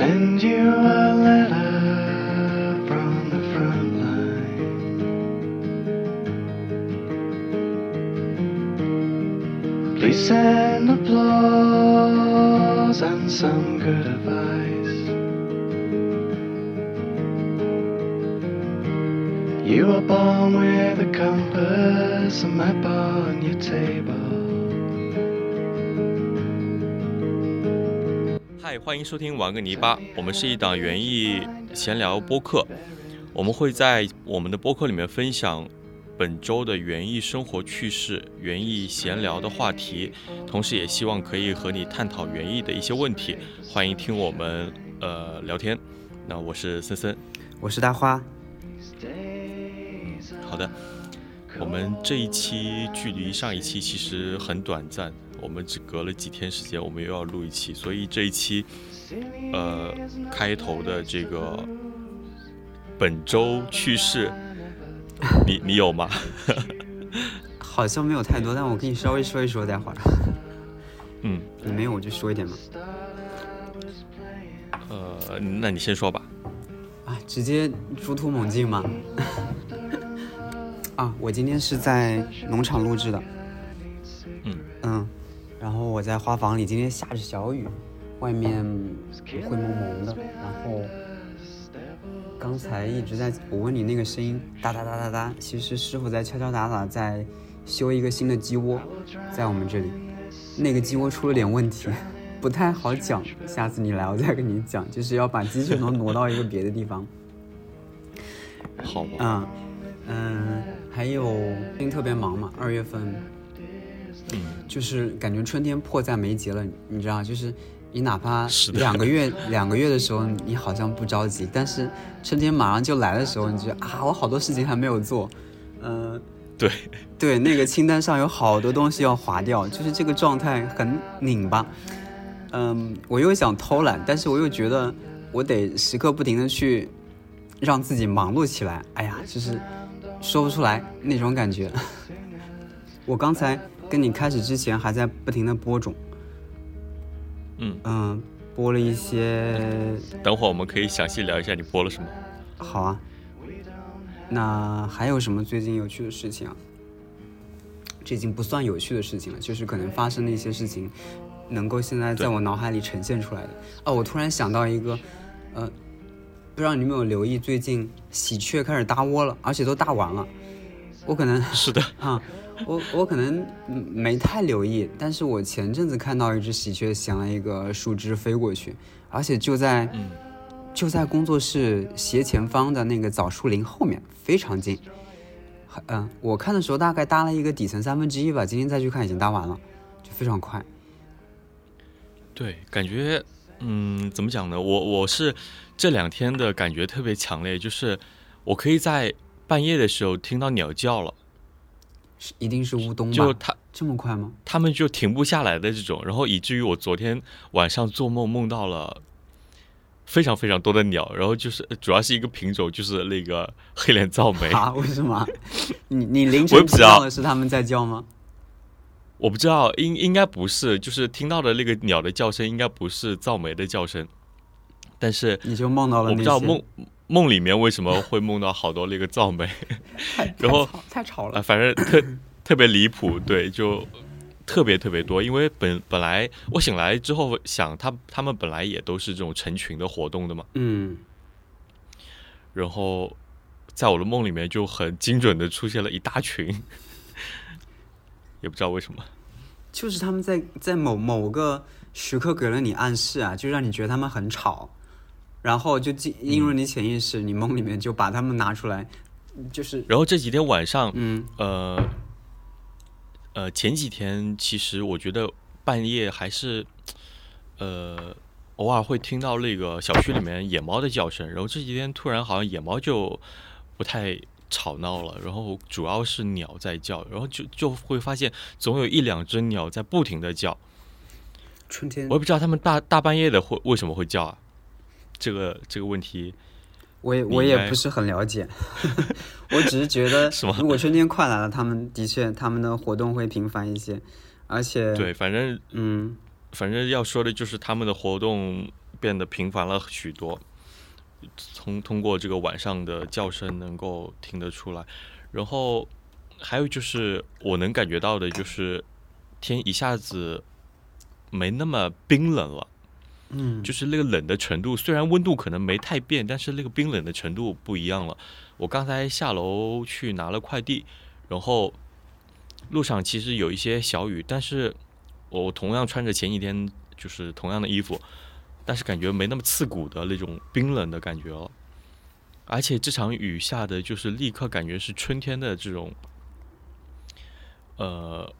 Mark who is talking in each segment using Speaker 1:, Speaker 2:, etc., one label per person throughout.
Speaker 1: send you a letter from the front line. Please send applause and some good advice. You are born with a compass, a map on your table.
Speaker 2: 欢迎收听玩个泥巴，我们是一档园艺闲聊播客，我们会在我们的播客里面分享本周的园艺生活趣事、园艺闲聊的话题，同时也希望可以和你探讨园艺的一些问题，欢迎听我们呃聊天。那我是森森，
Speaker 3: 我是大花。
Speaker 2: 好的，我们这一期距离上一期其实很短暂，我们只隔了几天时间，我们又要录一期，所以这一期，呃，开头的这个本周趣事，你你有吗？
Speaker 3: 好像没有太多，但我可以稍微说一说，待会儿。
Speaker 2: 嗯，
Speaker 3: 你没有我就说一点嘛。
Speaker 2: 呃，那你先说吧。
Speaker 3: 啊，直接猪突猛进吗？啊，我今天是在农场录制的。
Speaker 2: 嗯
Speaker 3: 嗯，然后我在花房里，今天下着小雨，外面灰蒙蒙的，然后刚才一直在我问你那个声音哒哒哒哒哒，其实师傅在敲敲打打在修一个新的鸡窝，在我们这里，那个鸡窝出了点问题，不太好讲，下次你来我再跟你讲，就是要把鸡圈都挪到一个别的地方。
Speaker 2: 好吧。
Speaker 3: 嗯嗯，还有最近特别忙嘛，二月份，
Speaker 2: 嗯，
Speaker 3: 就是感觉春天迫在眉睫了，你知道，就是你哪怕两个月 两个月的时候，你好像不着急，但是春天马上就来的时候，你觉得啊，我好多事情还没有做，嗯、
Speaker 2: 对，
Speaker 3: 对，那个清单上有好多东西要划掉，就是这个状态很拧巴。嗯，我又想偷懒，但是我又觉得我得时刻不停的去让自己忙碌起来。哎呀，就是说不出来那种感觉。我刚才跟你开始之前还在不停的播种，
Speaker 2: 嗯，
Speaker 3: 嗯，播了一些，
Speaker 2: 等会儿我们可以详细聊一下你播了什么。
Speaker 3: 好啊。那还有什么最近有趣的事情啊？这已经不算有趣的事情了，就是可能发生的一些事情，能够现在在我脑海里呈现出来的。哦，我突然想到一个，呃，不知道你有没有留意，最近喜鹊开始搭窝了，而且都搭完了。我可能
Speaker 2: 是的，
Speaker 3: 啊，我我可能嗯没太留意，但是我前阵子看到一只喜鹊衔了一个树枝飞过去，而且就在、
Speaker 2: 嗯
Speaker 3: 就在工作室斜前方的那个枣树林后面，非常近。嗯、我看的时候大概搭了一个底层三分之一吧，今天再去看已经搭完了，就非常快。
Speaker 2: 对，感觉，嗯，怎么讲呢？我我是这两天的感觉特别强烈，就是我可以在半夜的时候听到鸟叫了，
Speaker 3: 是一定是乌冬吧？
Speaker 2: 就它
Speaker 3: 这么快吗？
Speaker 2: 他们就停不下来的这种，然后以至于我昨天晚上做梦梦到了非常非常多的鸟，然后就是主要是一个品种，就是那个黑脸噪眉，
Speaker 3: 啊？为什么？你你凌
Speaker 2: 我
Speaker 3: 晨听
Speaker 2: 也不知道
Speaker 3: 到的是他们在叫吗？
Speaker 2: 我不知道应应该不是，就是听到的那个鸟的叫声应该不是噪眉的叫声，但是
Speaker 3: 你就梦到了
Speaker 2: 我？不知道梦梦里面为什么会梦到好多那个噪眉。
Speaker 3: 太
Speaker 2: 然后
Speaker 3: 太吵了。
Speaker 2: 反正特 特别离谱，对，就特别特别多。因为本本来我醒来之后想，他他们本来也都是这种成群的活动的嘛，
Speaker 3: 嗯，
Speaker 2: 然后在我的梦里面就很精准的出现了一大群，也不知道为什么。
Speaker 3: 就是他们在在某某个时刻给了你暗示啊，就让你觉得他们很吵，然后就进映入你潜意识，你梦里面就把他们拿出来，就是
Speaker 2: 然后这几天晚上，
Speaker 3: 嗯
Speaker 2: 呃呃，前几天其实我觉得半夜还是呃偶尔会听到那个小区里面野猫的叫声，然后这几天突然好像野猫就不太吵闹了，然后主要是鸟在叫，然后就就会发现总有一两只鸟在不停的叫，
Speaker 3: 春天
Speaker 2: 我也不知道它们大大半夜的会为什么会叫啊？这个这个问题
Speaker 3: 我也我也不是很了解，我只是觉得 如果春天快来了，他们的确他们的活动会频繁一些，而且
Speaker 2: 对，反正
Speaker 3: 嗯。
Speaker 2: 反正要说的就是他们的活动变得频繁了许多。从通过这个晚上的叫声能够听得出来，然后还有就是我能感觉到的就是天一下子没那么冰冷了。
Speaker 3: 嗯，
Speaker 2: 就是那个冷的程度，虽然温度可能没太变，但是那个冰冷的程度不一样了。我刚才下楼去拿了快递，然后路上其实有一些小雨，但是我同样穿着前几天就是同样的衣服，但是感觉没那么刺骨的那种冰冷的感觉了。而且这场雨下的就是立刻感觉是春天的这种，呃，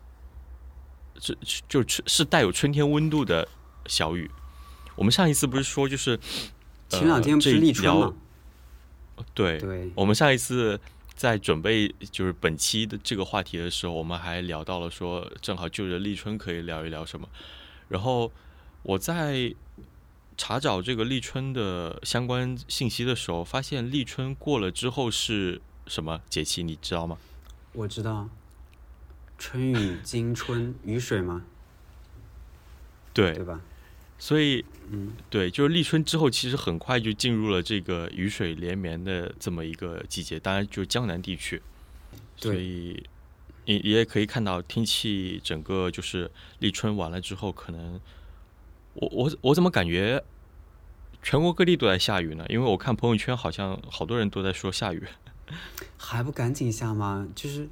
Speaker 2: 这就是是带有春天温度的小雨。我们上一次不是说就是
Speaker 3: 前两天不是立春吗？
Speaker 2: 对，
Speaker 3: 对，
Speaker 2: 我们上一次在准备就是本期的这个话题的时候，我们还聊到了说，正好就着立春可以聊一聊什么。然后我在查找这个立春的相关信息的时候，发现立春过了之后是什么节气？你知道吗？
Speaker 3: 我知道，春雨 惊春雨水吗，
Speaker 2: 对
Speaker 3: 对吧？
Speaker 2: 所以，
Speaker 3: 嗯，
Speaker 2: 对，就是立春之后，其实很快就进入了这个雨水连绵的这么一个季节。当然，就江南地区，所以你你也可以看到天气整个就是立春完了之后，可能我我我怎么感觉全国各地都在下雨呢？因为我看朋友圈，好像好多人都在说下雨，
Speaker 3: 还不赶紧下吗？就是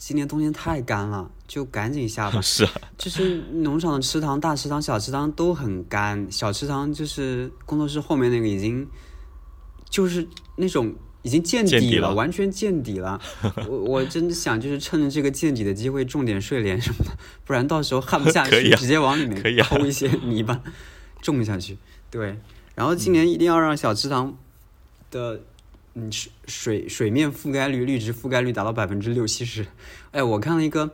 Speaker 3: 今年冬天太干了，就赶紧下吧。
Speaker 2: 是啊，
Speaker 3: 就是农场的池塘、大池塘、小池塘都很干，小池塘就是工作室后面那个已经就是那种已经见底了，完全见底了。我我真的想就是趁着这个见底的机会种点睡莲什么的，不然到时候旱不下去，
Speaker 2: 啊
Speaker 3: 直接往里面抠一些泥巴 种下去。对，然后今年一定要让小池塘的嗯水水水面覆盖率、绿植覆盖率达到百分之六七十。哎，我看了一个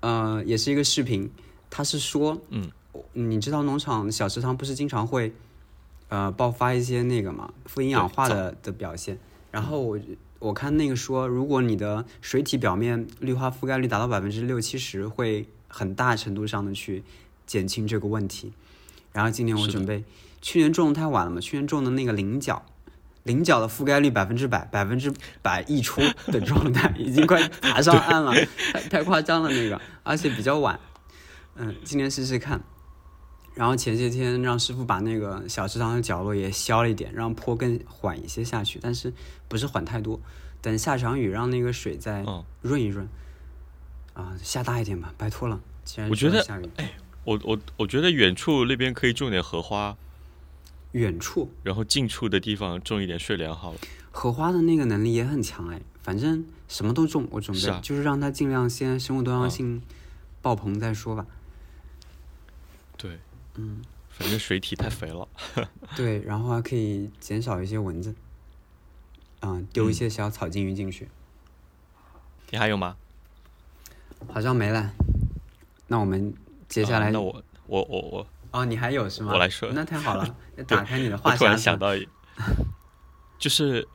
Speaker 3: 呃，也是一个视频，他是说，
Speaker 2: 嗯，
Speaker 3: 你知道农场小池塘不是经常会呃爆发一些那个嘛富营养化的的表现，然后我我看那个说，如果你的水体表面绿化覆盖率达到百分之六七十，会很大程度上的去减轻这个问题。然后今年我准备，去年种的太晚了嘛，去年种的那个菱角。菱角的覆盖率百分之百，百分之百溢出的状态，已经快爬上岸了，太太夸张了那个，而且比较晚。嗯，今天试试看。然后前些天让师傅把那个小池塘的角落也削了一点，让坡更缓一些下去，但是不是缓太多。等下场雨，让那个水再
Speaker 2: 嗯
Speaker 3: 润一润。啊，下大一点吧，拜托了。既然
Speaker 2: 我觉得
Speaker 3: 哎，
Speaker 2: 我我我觉得远处那边可以种点荷花，
Speaker 3: 远处
Speaker 2: 然后近处的地方种一点睡莲好了。
Speaker 3: 荷花的那个能力也很强哎，反正什么都种，我准备、
Speaker 2: 是啊
Speaker 3: 就是让它尽量先生物多样
Speaker 2: 啊
Speaker 3: 性爆棚再说吧。
Speaker 2: 对，
Speaker 3: 嗯，
Speaker 2: 反正水体太肥了。
Speaker 3: 对，然后还可以减少一些蚊子，啊、丢一
Speaker 2: 嗯
Speaker 3: 些小草金鱼进去，
Speaker 2: 你还有吗？
Speaker 3: 好像没了。那我们接下来
Speaker 2: 啊那我我我我
Speaker 3: 哦，你还有是吗？
Speaker 2: 我来说
Speaker 3: 那太好了，打开你的话
Speaker 2: 我突然。想到，就是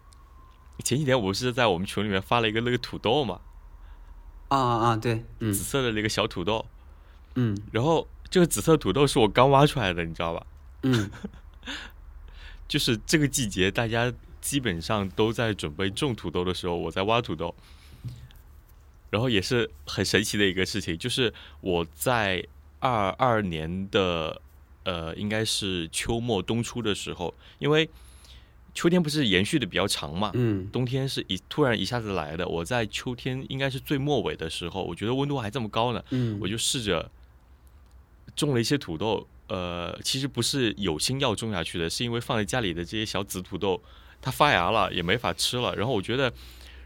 Speaker 2: 前几天我不是在我们群里面发了一个那个土豆嘛，
Speaker 3: 啊啊啊！对，嗯
Speaker 2: 紫色的那个小土豆，
Speaker 3: 嗯
Speaker 2: 然后这个紫色土豆是我刚挖出来的，你知道吧？
Speaker 3: 嗯，
Speaker 2: 就是这个季节大家基本上都在准备种土豆的时候，我在挖土豆。然后也是很神奇的一个事情，就是我在二二年的呃，应该是秋末冬初的时候，因为秋天不是延续的比较长嘛，
Speaker 3: 嗯
Speaker 2: 冬天是一突然一下子来的。我在秋天应该是最末尾的时候，我觉得温度还这么高呢，
Speaker 3: 嗯，
Speaker 2: 我就试着种了一些土豆。呃，其实不是有心要种下去的，是因为放在家里的这些小紫土豆它发芽了，也没法吃了。然后我觉得，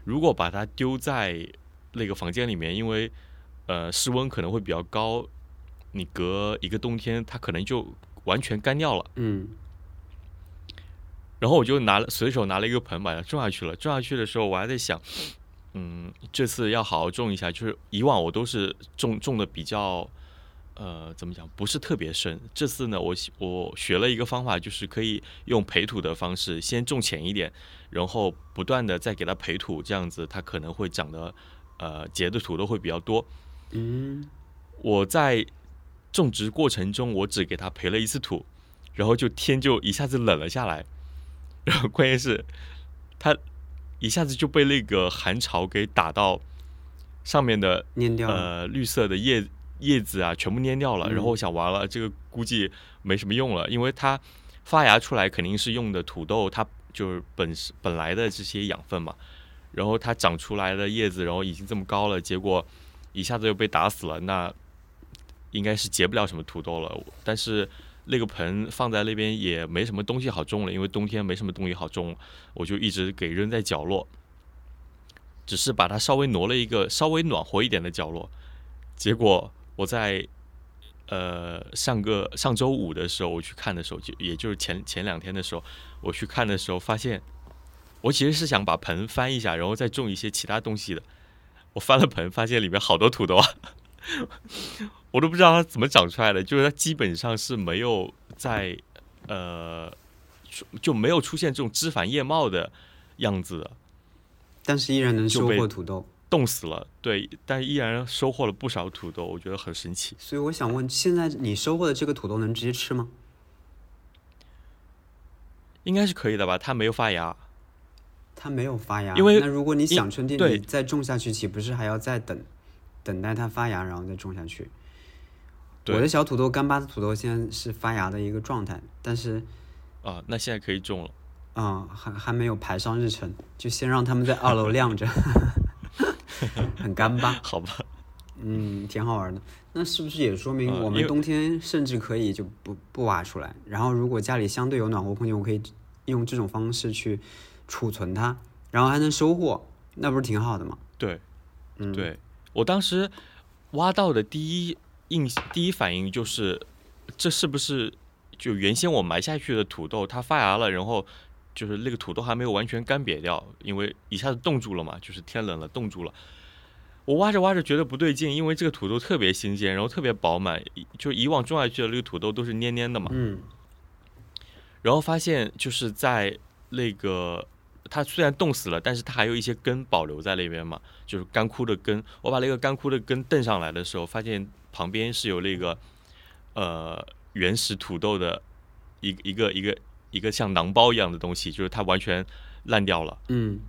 Speaker 2: 如果把它丢在那个房间里面，因为呃室温可能会比较高，你隔一个冬天它可能就完全干掉了。
Speaker 3: 嗯
Speaker 2: 然后我就拿了随手拿了一个盆把它种下去了。种下去的时候，我还在想，嗯，这次要好好种一下。就是以往我都是种种的比较，呃，怎么讲，不是特别深。这次呢，我我学了一个方法，就是可以用培土的方式，先种浅一点，然后不断的再给它培土，这样子它可能会长得，呃，结的土豆会比较多。
Speaker 3: 嗯
Speaker 2: 我在种植过程中，我只给它培了一次土，然后就天就一下子冷了下来，然后关键是它一下子就被那个寒潮给打到上面的
Speaker 3: 蔫掉了。
Speaker 2: 呃绿色的叶叶子啊全部蔫掉了，
Speaker 3: 嗯
Speaker 2: 然后我想完了，这个估计没什么用了，因为它发芽出来肯定是用的土豆，它就是本是本来的这些养分嘛，然后它长出来的叶子，然后已经这么高了，结果一下子又被打死了，那应该是结不了什么土豆了。但是那个盆放在那边也没什么东西好种了，因为冬天没什么东西好种，我就一直给扔在角落，只是把它稍微挪了一个稍微暖和一点的角落。结果我在呃上个上周五的时候我去看的时候，就也就是前前两天的时候，我去看的时候发现，我其实是想把盆翻一下，然后再种一些其他东西的。我翻了盆，发现里面好多土豆啊，我都不知道它怎么长出来的，就是它基本上是没有在呃就没有出现这种枝繁叶茂的样子的。
Speaker 3: 但是依然能收获土豆。
Speaker 2: 冻死了，对，但依然收获了不少土豆，我觉得很神奇。
Speaker 3: 所以我想问，现在你收获的这个土豆能直接吃吗？
Speaker 2: 应该是可以的吧？它没有发芽，
Speaker 3: 它没有发芽，
Speaker 2: 因为
Speaker 3: 那如果你想春天，你再种下去，岂不是还要再等，等待它发芽，然后再种下去？我的小土豆干巴的土豆现在是发芽的一个状态，但是
Speaker 2: 啊，那现在可以种了。
Speaker 3: 啊、还还没有排上日程，就先让他们在二楼 晾着，很干巴，
Speaker 2: 好吧，
Speaker 3: 嗯，挺好玩的。那是不是也说明我们冬天甚至可以就不不挖出来？然后如果家里相对有暖和空间，我可以用这种方式去储存它，然后还能收获，那不是挺好的吗？
Speaker 2: 对，
Speaker 3: 嗯，，
Speaker 2: 对我当时挖到的第一印第一反应就是，这是不是就原先我埋下去的土豆它发芽了，然后就是那个土豆还没有完全干瘪掉，因为一下子冻住了嘛，就是天冷了冻住了。我挖着挖着觉得不对劲，因为这个土豆特别新鲜，然后特别饱满，就以往种下去的那个土豆都是蔫蔫的嘛。
Speaker 3: 嗯
Speaker 2: 然后发现就是在那个它虽然冻死了，但是它还有一些根保留在那边嘛，就是干枯的根。我把那个干枯的根蹬上来的时候，发现旁边是有那个呃原始土豆的一一个一个一个像囊包一样的东西，就是它完全烂掉了。
Speaker 3: 嗯，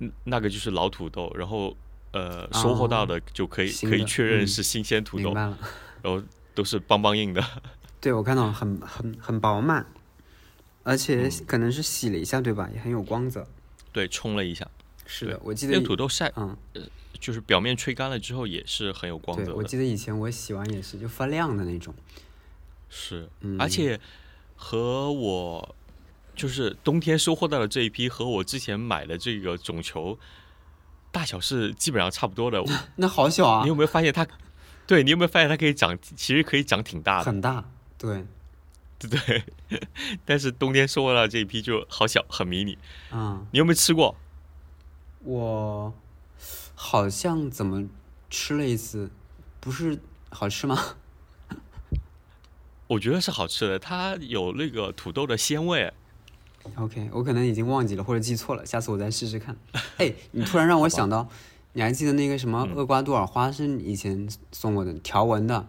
Speaker 2: 嗯那个就是老土豆，然后呃收获到的就可以、可以确认是新鲜土豆。然后都是邦邦硬的。
Speaker 3: 对，我看到很很很饱满，而且可能是洗了一下，对吧？也很有光泽。
Speaker 2: 对，冲了一下，
Speaker 3: 是的，我记得以
Speaker 2: 那个土豆晒
Speaker 3: 嗯，
Speaker 2: 就是表面吹干了之后也是很有光，泽的。
Speaker 3: 我记得以前我洗完也是就发亮的那种。
Speaker 2: 是，
Speaker 3: 嗯
Speaker 2: 而且和我就是冬天收获到的这一批和我之前买的这个种球大小是基本上差不多的。
Speaker 3: 那好小啊
Speaker 2: 你，有没有发现它？对你有没有发现它可以长，其实可以长挺大的，
Speaker 3: 很大。对，
Speaker 2: 对 对？但是冬天收获到的这一批就好小，很迷你。
Speaker 3: 嗯，
Speaker 2: 你有没有吃过？
Speaker 3: 我好像怎么吃了一次，不是好吃吗？
Speaker 2: 我觉得是好吃的，它有那个土豆的鲜味。
Speaker 3: OK，我可能已经忘记了或者记错了，下次我再试试看。哎，你突然让我想到，你还记得那个什么
Speaker 2: 嗯
Speaker 3: 厄瓜多尔花生以前送我的条纹的，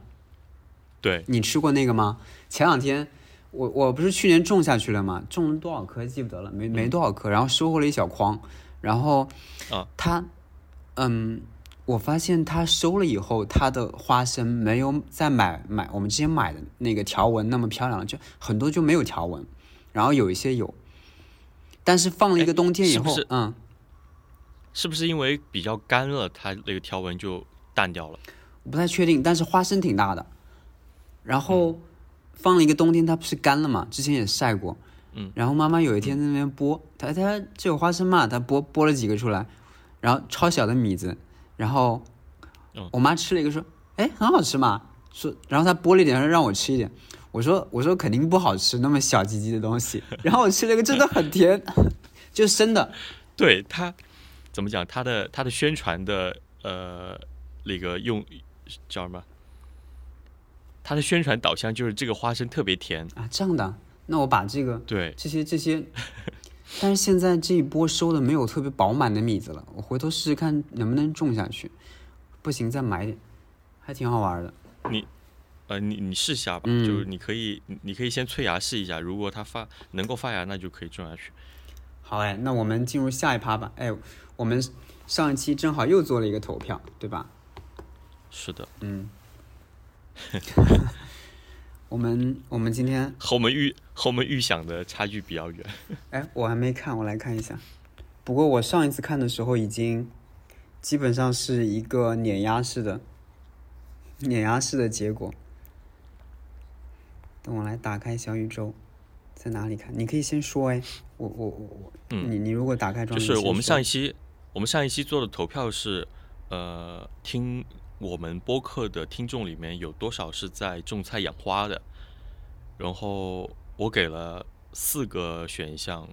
Speaker 2: 对，
Speaker 3: 你吃过那个吗？前两天我我不是去年种下去了吗？种了多少棵记不得了，没没多少棵，然后收获了一小筐，然后
Speaker 2: 啊
Speaker 3: 它嗯，我发现它收了以后，它的花生没有再买买我们之前买的那个条纹那么漂亮了，就很多就没有条纹，然后有一些有，但是放了一个
Speaker 2: 哎
Speaker 3: 冬天以后，
Speaker 2: 是是
Speaker 3: 嗯，
Speaker 2: 是不是因为比较干了，它那个条纹就淡掉了？
Speaker 3: 我不太确定，但是花生挺大的。然后放了一个冬天，它不是干了嘛？之前也晒过。
Speaker 2: 嗯。
Speaker 3: 然后妈妈有一天在那边剥，她她这有花生嘛？她剥剥了几个出来，然后超小的米子，然后
Speaker 2: 嗯
Speaker 3: 我妈吃了一个说：“哎，很好吃嘛。”说，然后她剥了一点，说让我吃一点。我说我说肯定不好吃，那么小鸡鸡的东西。然后我吃了一个，真的很甜，就生的。
Speaker 2: 对它怎么讲？它的它的宣传的呃那个用叫什么？它的宣传导向就是这个花生特别甜。
Speaker 3: 啊，这样的，那我把这个
Speaker 2: 对，
Speaker 3: 这些这些，但是现在这一波收的没有特别饱满的米子了，我回头试试看能不能种下去，不行再买点，还挺好玩的。
Speaker 2: 你呃，你你试下吧，
Speaker 3: 嗯
Speaker 2: 就是你可以你你可以先催芽试一下，如果它发能够发芽，那就可以种下去。
Speaker 3: 好哎，那我们进入下一趴吧。哎，我们上一期正好又做了一个投票，对吧？
Speaker 2: 是的，
Speaker 3: 嗯。我们我们今天
Speaker 2: 和我们预和我们预想的差距比较远。
Speaker 3: 哎，我还没看，我来看一下。不过我上一次看的时候已经基本上是一个碾压式的碾压式的结果。等我来打开小宇宙，在哪里看？你可以先说哎，我我我我，
Speaker 2: 嗯
Speaker 3: 你你如果打开
Speaker 2: 就是我们上一
Speaker 3: 期
Speaker 2: 期我们上一期做的投票是，呃，听我们播客的听众里面有多少是在种菜养花的，然后我给了四个选项，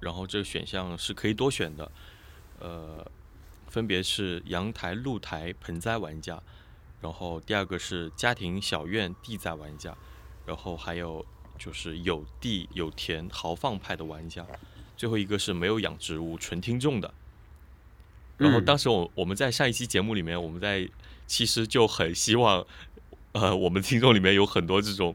Speaker 2: 然后这个选项是可以多选的，呃，分别是阳台、露台、盆栽玩家，然后第二个是家庭、小院、地栽玩家，然后还有就是有地有田豪放派的玩家，最后一个是没有养植物纯听众的。然后
Speaker 3: 嗯。
Speaker 2: 当时我我们在上一期节目里面，我们在其实就很希望，呃，我们听众里面有很多这种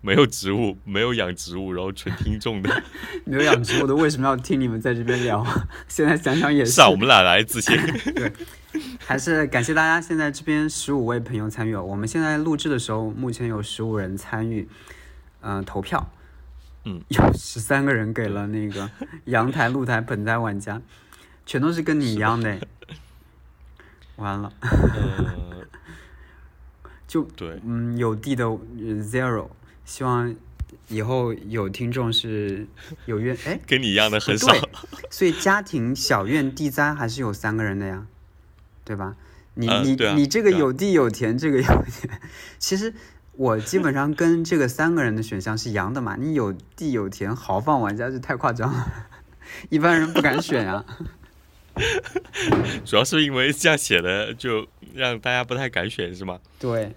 Speaker 2: 没有植物、没有养植物，然后纯听众的。
Speaker 3: 没有养植物的为什么要听你们在这边聊？现在想想也
Speaker 2: 是啊，我们俩来自信？
Speaker 3: 还是感谢大家，现在这边十五位朋友参与哦。我们现在录制的时候，目前有十五人参与，嗯、投票，
Speaker 2: 嗯，
Speaker 3: 有十三个人给了那个阳台、露台、盆栽玩家，全都是跟你一样的。完了，
Speaker 2: 呃，
Speaker 3: 就
Speaker 2: 对，
Speaker 3: 嗯，有地的呃 zero，希望以后有听众是有愿 哎，
Speaker 2: 跟你一样的很少。
Speaker 3: 对，所以家庭小院地栽还是有三个人的呀，对吧？你、你、
Speaker 2: 呃对啊
Speaker 3: 你这个有地有田，这个有田，其实我基本上跟这个三个人的选项是一样的嘛。你有地有田，豪放玩家就太夸张了，一般人不敢选啊。
Speaker 2: 主要是因为这样写的，就让大家不太敢选，是吗？
Speaker 3: 对，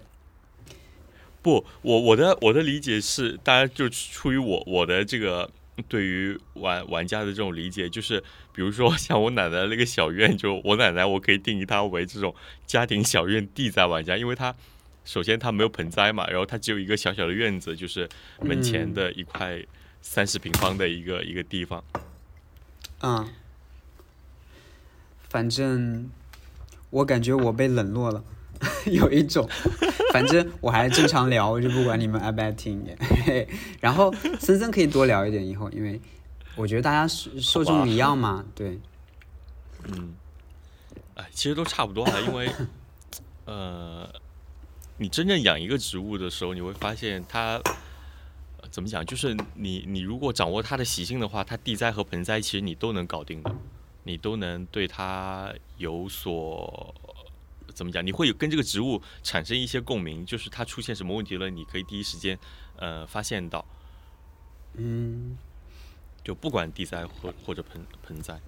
Speaker 2: 不，我我的我的理解是，大家就出于我我的这个对于玩玩家的这种理解，就是比如说像我奶奶那个小院，就我奶奶我可以定义她为这种家庭小院地栽玩家，因为她首先她没有盆栽嘛，然后她只有一个小小的院子，就是门前的一块三十平方的一个一个地方。
Speaker 3: 嗯，反正我感觉我被冷落了，有一种，反正我还正常聊，我就不管你们爱不爱听。嘿 嘿然后森森可以多聊一点以后，因为我觉得大家受受众一样嘛，对，
Speaker 2: 嗯，哎，其实都差不多了，因为 呃，你真正养一个植物的时候，你会发现它。呃怎么讲？就是你，你如果掌握它的习性的话，它地栽和盆栽其实你都能搞定的，你都能对它有所怎么讲？你会有跟这个植物产生一些共鸣，就是它出现什么问题了，你可以第一时间呃发现到，
Speaker 3: 嗯，
Speaker 2: 就不管地栽或或者盆盆栽，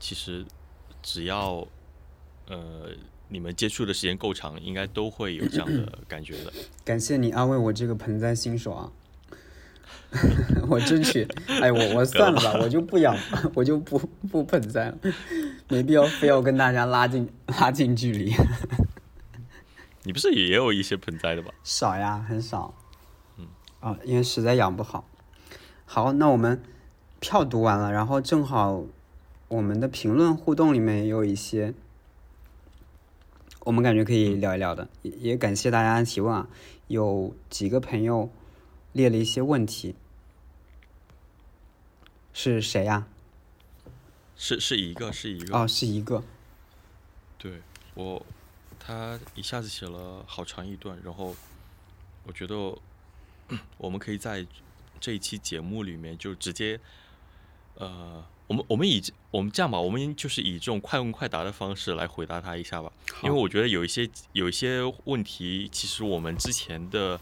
Speaker 2: 其实只要呃你们接触的时间够长，应该都会有这样的感觉的。
Speaker 3: 感谢你安慰我这个盆栽新手啊。我争取，哎，我我算了吧，我就不养，我就不不盆栽了，没必要非要跟大家拉近拉近距离。
Speaker 2: 你不是也有一些盆栽的吧？
Speaker 3: 少呀，很少。
Speaker 2: 嗯，
Speaker 3: 啊，因为实在养不好。好，那我们票读完了，然后正好我们的评论互动里面也有一些，我们感觉可以聊一聊的，也也感谢大家的提问啊。有几个朋友列了一些问题，是谁呀、
Speaker 2: 是是一个是一个。
Speaker 3: 哦，是一个。
Speaker 2: 对我，他一下子写了好长一段，然后我觉得我们可以在这一期节目里面就直接，呃，我们我们以我们这样吧，我们就是以这种快问快答的方式来回答他一下吧，因为我觉得有一些有一些问题，其实我们之前的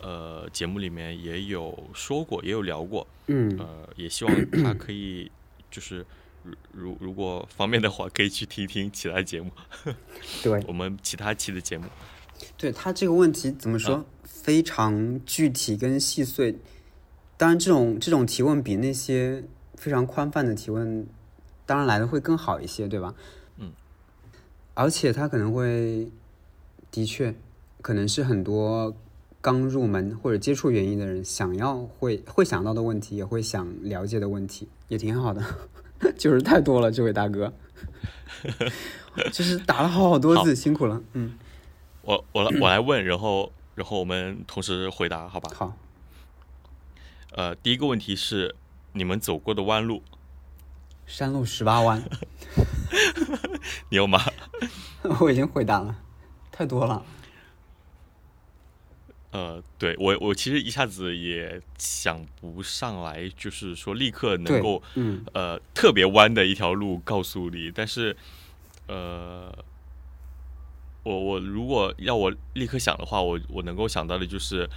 Speaker 2: 呃节目里面也有说过，也有聊过，
Speaker 3: 嗯，
Speaker 2: 呃，也希望他可以就是。如如如果方便的话，可以去听听其他节目。
Speaker 3: 对。
Speaker 2: 我们其他期的节目。
Speaker 3: 对他这个问题怎么说？非常具体跟细碎。当然，这种这种提问比那些非常宽泛的提问，当然来的会更好一些，对吧？
Speaker 2: 嗯。
Speaker 3: 而且他可能会，的确，可能是很多刚入门或者接触园艺的人想要会会想到的问题，也会想了解的问题，也挺好的。就是太多了，这位大哥，就是打了好好多字，辛苦了。嗯，
Speaker 2: 我我来我来问，然后然后我们同时回答，好吧？
Speaker 3: 好。
Speaker 2: 呃，第一个问题是你们走过的弯路，
Speaker 3: 山路十八弯，
Speaker 2: 你有吗？
Speaker 3: 我已经回答了，太多了。
Speaker 2: 呃，对我我其实一下子也想不上来，就是说立刻能够，
Speaker 3: 嗯，
Speaker 2: 呃，特别弯的一条路告诉你，但是，呃，我我如果要我立刻想的话，我我能够想到的就是，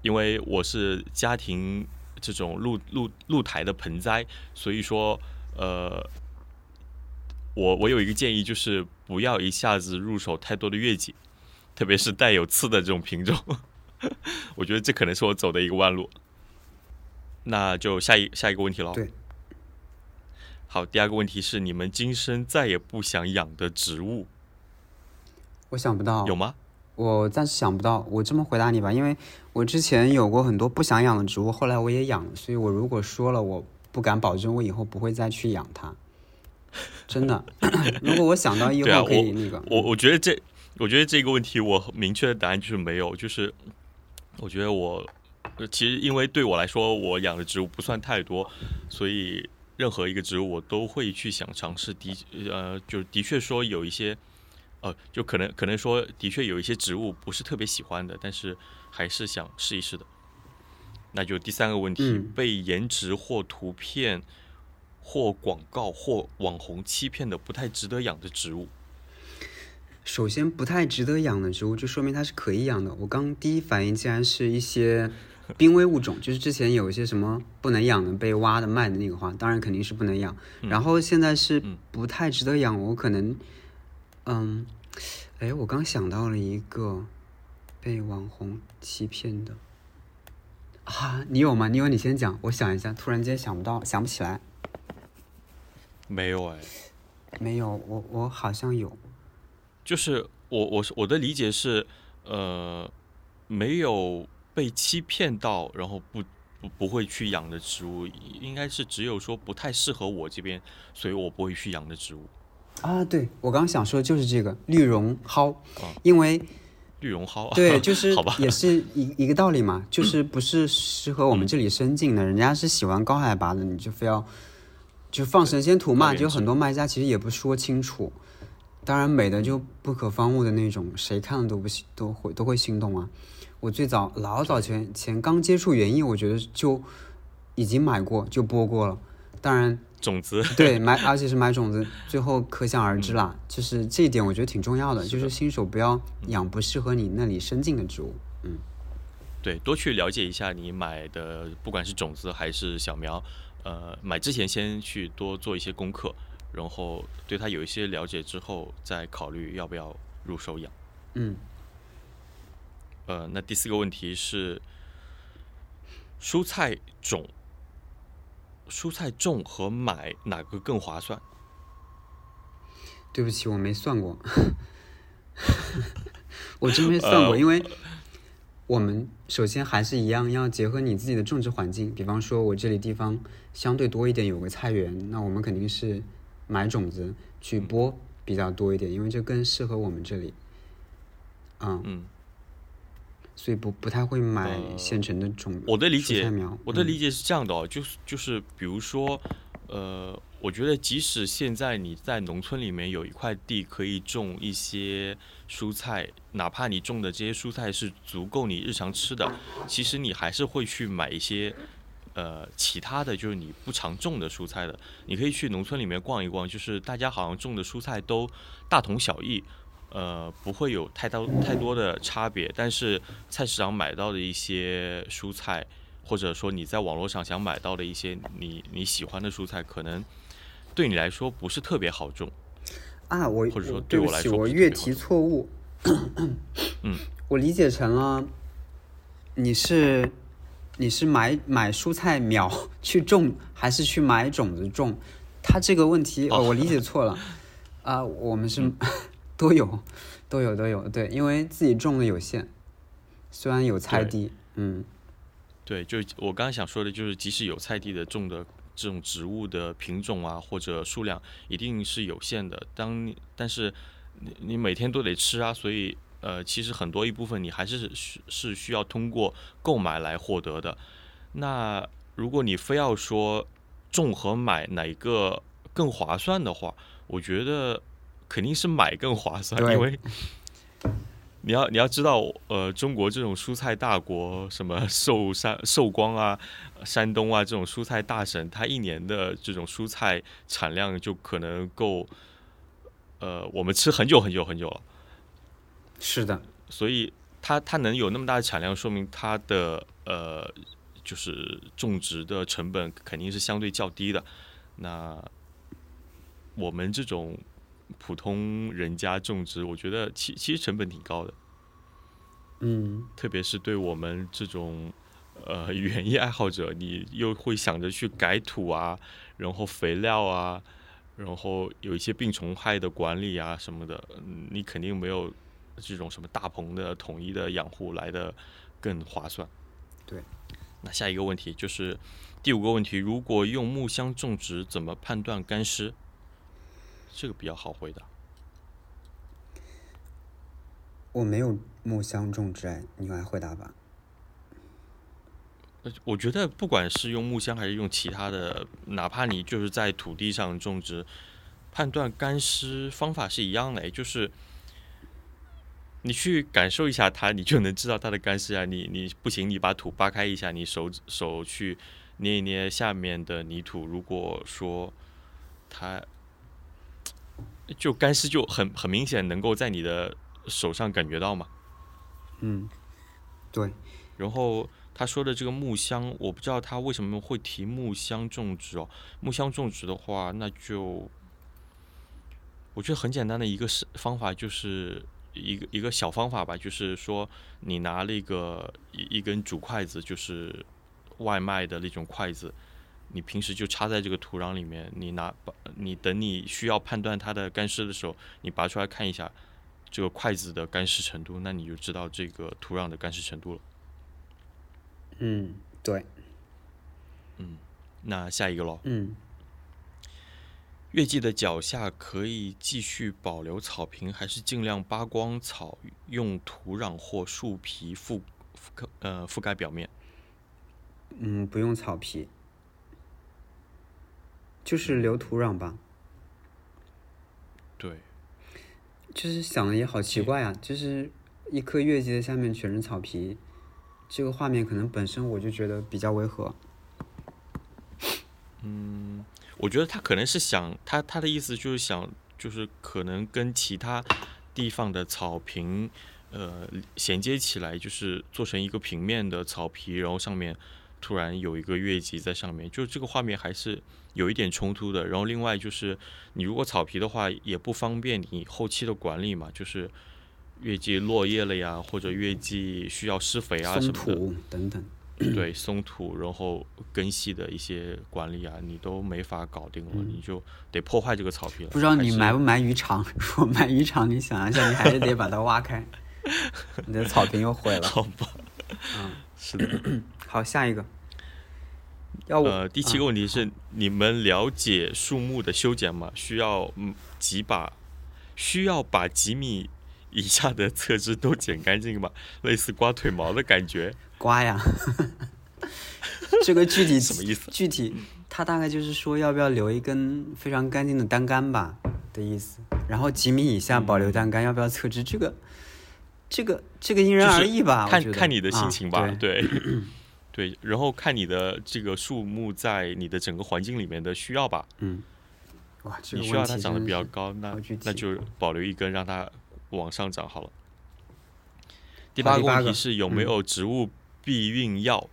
Speaker 2: 因为我是家庭这种露露露台的盆栽，所以说，呃，我我有一个建议，就是不要一下子入手太多的月季，特别是带有刺的这种品种。我觉得这可能是我走的一个弯路，那就下一下一个问题喽。
Speaker 3: 对，
Speaker 2: 好，第二个问题是你们今生再也不想养的植物，
Speaker 3: 我想不到
Speaker 2: 有吗？
Speaker 3: 我暂时想不到。我这么回答你吧，因为我之前有过很多不想养的植物，后来我也养了，所以我如果说了，我不敢保证我以后不会再去养它。真的，如果我想到以后可以那个，
Speaker 2: 我我觉得这，我觉得这个问题我明确的答案就是没有，就是。我觉得我，其实因为对我来说，我养的植物不算太多，所以任何一个植物我都会去想尝试。的呃，就的确说有一些，呃，就可能可能说的确有一些植物不是特别喜欢的，但是还是想试一试的。那就第三个问题，被颜值或图片或广告或网红欺骗的不太值得养的植物。
Speaker 3: 首先，不太值得养的植物，就说明它是可以养的。我刚第一反应竟然是一些 濒危物种，就是之前有一些什么不能养的被挖的卖的那个话，当然肯定是不能养。然后现在是不太值得养，我可能，嗯，哎，我刚想到了一个被网红欺骗的啊，你有吗？你有你先讲，我想一下，突然间想不到，想不起来。
Speaker 2: 没有哎，
Speaker 3: 没有，我我好像有。
Speaker 2: 就是我我是我的理解是，呃，没有被欺骗到，然后不不不会去养的植物，应该是只有说不太适合我这边，所以我不会去养的植物。
Speaker 3: 啊，对我刚刚想说的就是这个绿绒蒿，因为
Speaker 2: 绿绒蒿啊
Speaker 3: 对，就是
Speaker 2: 好吧，
Speaker 3: 也是一一个道理嘛，就是不是适合我们这里生境的，人家是喜欢高海拔的，你就非要就放神仙土嘛，就很多卖家其实也不说清楚。当然，美的就不可方物的那种，谁看了都不心都会都会心动啊！我最早老早前前刚接触园艺，我觉得就已经买过就播过了。当然，
Speaker 2: 种子
Speaker 3: 对 买，而且是买种子，最后可想而知啦。就是这一点，我觉得挺重要的，就是新手不要养不适合你那里生境的植物。嗯，
Speaker 2: 对，多去了解一下你买的，不管是种子还是小苗，呃，买之前先去多做一些功课。然后对它有一些了解之后，再考虑要不要入手养。
Speaker 3: 嗯。
Speaker 2: 呃，那第四个问题是，蔬菜种、蔬菜种和买哪个更划算？
Speaker 3: 对不起，我没算过，我真没算过，因为我们首先还是一样要结合你自己的种植环境。比方说，我这里地方相对多一点，有个菜园，那我们肯定是。买种子去播比较多一点，因为这更适合我们这里。嗯
Speaker 2: 嗯，
Speaker 3: 所以不不太会买现成的种。
Speaker 2: 我的理解，我的理解是这样的哦，就是就是，比如说，呃，我觉得即使现在你在农村里面有一块地可以种一些蔬菜，哪怕你种的这些蔬菜是足够你日常吃的，其实你还是会去买一些。呃，其他的就是你不常种的蔬菜的，你可以去农村里面逛一逛，就是大家好像种的蔬菜都大同小异，呃，不会有太多太多的差别。但是菜市场买到的一些蔬菜，或者说你在网络上想买到的一些你你喜欢的蔬菜，可能对你来说不是特别好种
Speaker 3: 啊。我
Speaker 2: 或者说
Speaker 3: 对
Speaker 2: 我来说，
Speaker 3: 我越题错误。
Speaker 2: 嗯，
Speaker 3: 我理解成了你是。你是买 买蔬菜苗 去种，还是去买种子种？他这个问题，哦，我理解错了。啊，我们是都有，都有，都有。对，因为自己种的有限，虽然有菜地，嗯，
Speaker 2: 对，就我刚刚想说的，就是即使有菜地的种的这种植物的品种啊，或者数量，一定是有限的。当你但是你你每天都得吃啊，所以呃，其实很多一部分你还是是是需要通过购买来获得的。那如果你非要说种和买哪个更划算的话，我觉得肯定是买更划算，因为你要你要知道，呃，中国这种蔬菜大国，什么寿山、寿光啊、山东啊这种蔬菜大省，它一年的这种蔬菜产量就可能够，呃，我们吃很久很久很久了。
Speaker 3: 是的，
Speaker 2: 所以它它能有那么大的产量，说明它的呃就是种植的成本肯定是相对较低的。那我们这种普通人家种植，我觉得其其实成本挺高的，
Speaker 3: 嗯，
Speaker 2: 特别是对我们这种呃 园艺爱好者，你又会想着去改土啊，然后肥料啊。然后有一些病虫害的管理啊什么的，嗯你肯定没有这种什么大棚的统一的养护来的更划算。
Speaker 3: 对。
Speaker 2: 那下一个问题就是第五个问题：如果用木箱种植，怎么判断干湿？这个比较好回答。
Speaker 3: 我没有木箱种植，哎，你来回答吧。
Speaker 2: 呃我觉得不管是用木箱还是用其他的，哪怕你就是在土地上种植，判断干湿方法是一样的，也就是你去感受一下它，你就能知道它的干湿啊。你你不行，你把土扒开一下，你手手去捏一捏下面的泥土，如果说它就干湿，就很很明显能够在你的手上感觉到嘛。
Speaker 3: 嗯，对，
Speaker 2: 然后他说的这个木箱，我不知道他为什么会提木箱种植哦。木箱种植的话，那就我觉得很简单的一个是方法，就是一个一个小方法吧，就是说你拿那个一一根竹筷子，就是外卖的那种筷子，你平时就插在这个土壤里面，你拿把你等你需要判断它的干湿的时候，你拔出来看一下这个筷子的干湿程度，那你就知道这个土壤的干湿程度了。
Speaker 3: 嗯，对，嗯
Speaker 2: 那下一个喽，
Speaker 3: 嗯，
Speaker 2: 月季的脚下可以继续保留草坪，还是尽量扒光草，用土壤或树皮覆覆盖呃覆盖表面？
Speaker 3: 嗯，不用草皮，就是留土壤吧。
Speaker 2: 对，
Speaker 3: 就是想的也好奇怪啊，就是一棵月季的下面全是草皮，这个画面可能本身我就觉得比较违和。
Speaker 2: 我觉得他可能是想他他的意思就是想就是可能跟其他地方的草坪呃衔接起来，就是做成一个平面的草皮，然后上面突然有一个月季在上面，就是这个画面还是有一点冲突的。然后另外就是你如果草皮的话，也不方便你后期的管理嘛，就是月季落叶了呀，或者月季需要施肥啊什么的。
Speaker 3: 等等。
Speaker 2: 对松土，然后根系的一些管理啊，你都没法搞定了，你就得破坏这个草皮了。
Speaker 3: 嗯不知道你埋不埋鱼肠？如果埋鱼肠，你想一下，你还是得把它挖开，你的草坪又毁了。
Speaker 2: 好吧？
Speaker 3: 嗯，
Speaker 2: 是的。
Speaker 3: 好，下一个。要我、
Speaker 2: 呃，第七个问题是，你们了解树木的修剪吗？需要嗯几把，需要把几米以下的侧枝都剪干净吗？类似刮腿毛的感觉，
Speaker 3: 刮呀。这个具体
Speaker 2: 什么意思？
Speaker 3: 具体，他大概就是说要不要留一根非常干净的单杆吧的意思。然后几米以下保留单干，要不要侧枝？这个，这个，这个因人而异吧。
Speaker 2: 看看你的心
Speaker 3: 啊
Speaker 2: 情吧。
Speaker 3: 对，
Speaker 2: 对 对，然后看你的这个树木在你的整个环境里面的需要吧。
Speaker 3: 嗯，哇，这
Speaker 2: 你需要它长得比较高，那那就保留一根，让它往上长好了。第八个问题是有没
Speaker 3: 嗯
Speaker 2: 有植物避孕药，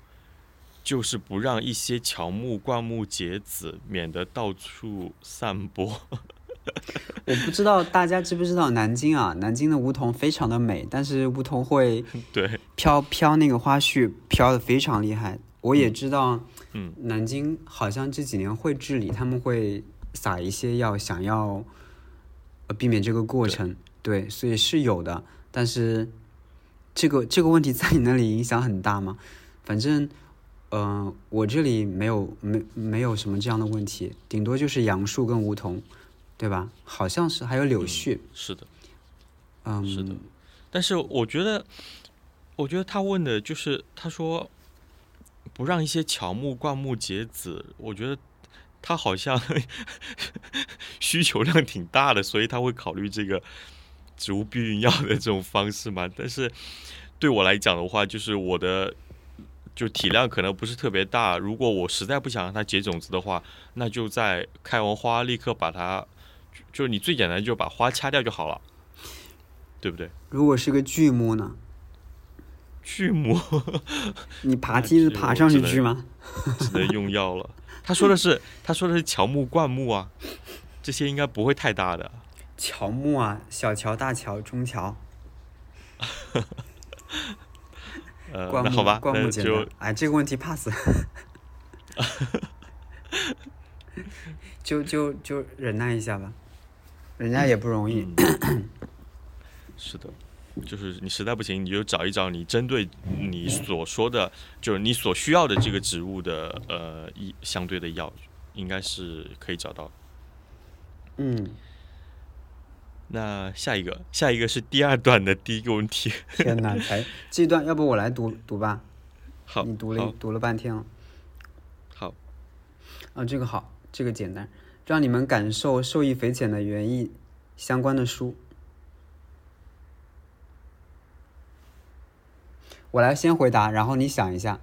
Speaker 2: 就是不让一些乔木、灌木结籽，免得到处散播。
Speaker 3: 我不知道大家知不知道南京啊？南京的梧桐非常的美，但是梧桐会
Speaker 2: 对，
Speaker 3: 飘飘那个花絮飘的非常厉害。我也知道，
Speaker 2: 嗯，
Speaker 3: 南京好像这几年会治理，他们会撒一些药，想要呃避免这个过程。对，所以是有的，但是这个这个问题在你那里影响很大吗？反正，呃，我这里没有没没有什么这样的问题，顶多就是杨树跟梧桐，对吧？好像是还有柳絮，
Speaker 2: 是的，
Speaker 3: 嗯，
Speaker 2: 是的。但是我觉得，我觉得他问的就是他说不让一些乔木灌木结籽，我觉得他好像 需求量挺大的，所以他会考虑这个植物避孕药的这种方式嘛。但是对我来讲的话，就是我的。就体量可能不是特别大，如果我实在不想让它结种子的话，那就在开完花立刻把它，就是你最简单就把花掐掉就好了，对不对？
Speaker 3: 如果是个巨木呢？
Speaker 2: 巨木，
Speaker 3: 你爬梯子爬上去锯吗？
Speaker 2: 只能用药了。他说的是，他说的是乔木、灌木啊，这些应该不会太大的。
Speaker 3: 乔木啊，小乔、大乔、中乔。
Speaker 2: 呃，
Speaker 3: 灌木
Speaker 2: 那好吧，那
Speaker 3: 灌木简单
Speaker 2: 就。
Speaker 3: 哎，这个问题 pass。就就就忍耐一下吧，人家也不容易。
Speaker 2: 是的，就是你实在不行，你就找一找你针对你所说的，就是你所需要的这个植物的呃一相对的药，应该是可以找到。
Speaker 3: 嗯，
Speaker 2: 那下一个，下一个是第二段的第一个问题。
Speaker 3: 天哪，哎这一段，要不我来读读吧？
Speaker 2: 好，
Speaker 3: 你读了读了半天了。
Speaker 2: 好，
Speaker 3: 啊，这个好，这个简单，让你们感受受益匪浅的园艺相关的书。我来先回答，然后你想一下，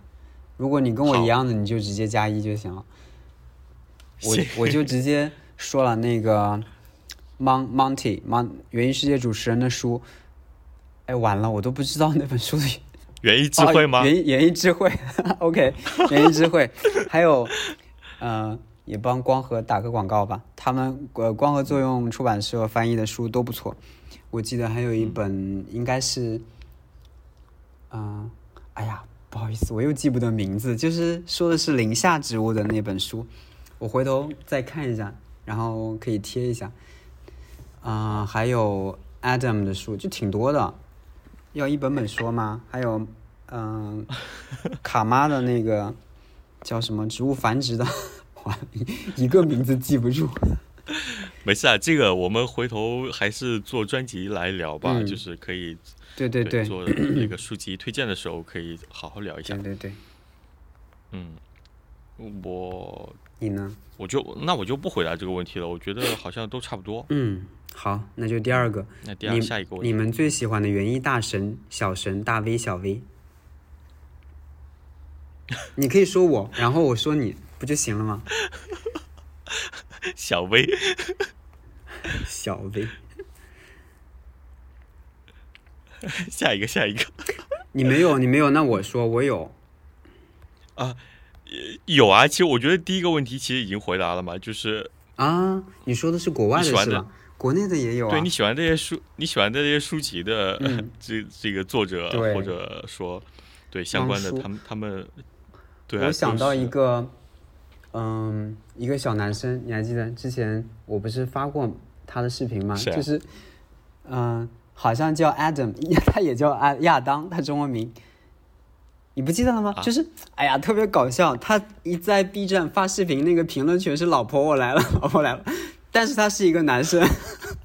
Speaker 3: 如果你跟我一样的，你就直接加一就行了。我我就直接说了那个 Mon Monty Mon 园艺世界主持人的书。哎，完了，我都不知道那本书的
Speaker 2: 园艺智慧吗？
Speaker 3: 哦、园艺园艺智慧，OK，园艺智慧，还有，呃，也帮光合打个广告吧。他们呃光合作用出版社翻译的书都不错。我记得还有一本应该是，嗯、哎呀，不好意思，我又记不得名字，就是说的是林下植物的那本书，我回头再看一下，然后可以贴一下。啊、还有 Adam 的书就挺多的，要一本本说吗？还有，嗯、卡妈的那个叫什么植物繁殖的，哇，一一个名字记不住。
Speaker 2: 没事啊，这个我们回头还是做专辑来聊吧，
Speaker 3: 嗯
Speaker 2: 就是可以
Speaker 3: 对对对，
Speaker 2: 做那个书籍推荐的时候可以好好聊一下
Speaker 3: 对。对对，
Speaker 2: 嗯，我
Speaker 3: 你呢？
Speaker 2: 我就那我就不回答这个问题了，我觉得好像都差不多。
Speaker 3: 嗯，好，那就第二个，
Speaker 2: 那第二
Speaker 3: 你
Speaker 2: 下一个问题，
Speaker 3: 你们最喜欢的园艺大神、小神、大 V、小 V，你可以说我，然后我说你，不就行了吗？
Speaker 2: 小 V，，
Speaker 3: 小 V，
Speaker 2: 下一个下一个
Speaker 3: 你没有，你没有，那我说我有。
Speaker 2: 有啊，其实我觉得第一个问题其实已经回答了嘛，就是
Speaker 3: 啊，你说的是国外的？国内的也有啊。
Speaker 2: 对你喜欢这些书，你喜欢这些书籍的、
Speaker 3: 嗯
Speaker 2: 这这个作者或者说对相关的他们他们，对啊，
Speaker 3: 我想到一个，嗯，一个小男生，你还记得之前我不是发过他的视频吗？就是，嗯、好像叫 Adam，他也叫亚亚当，他中文名。你不记得了吗？
Speaker 2: 啊
Speaker 3: 就是，哎呀，特别搞笑。他一在 B 站发视频，那个评论全是“老婆我来了，老婆来了”，但是他是一个男生，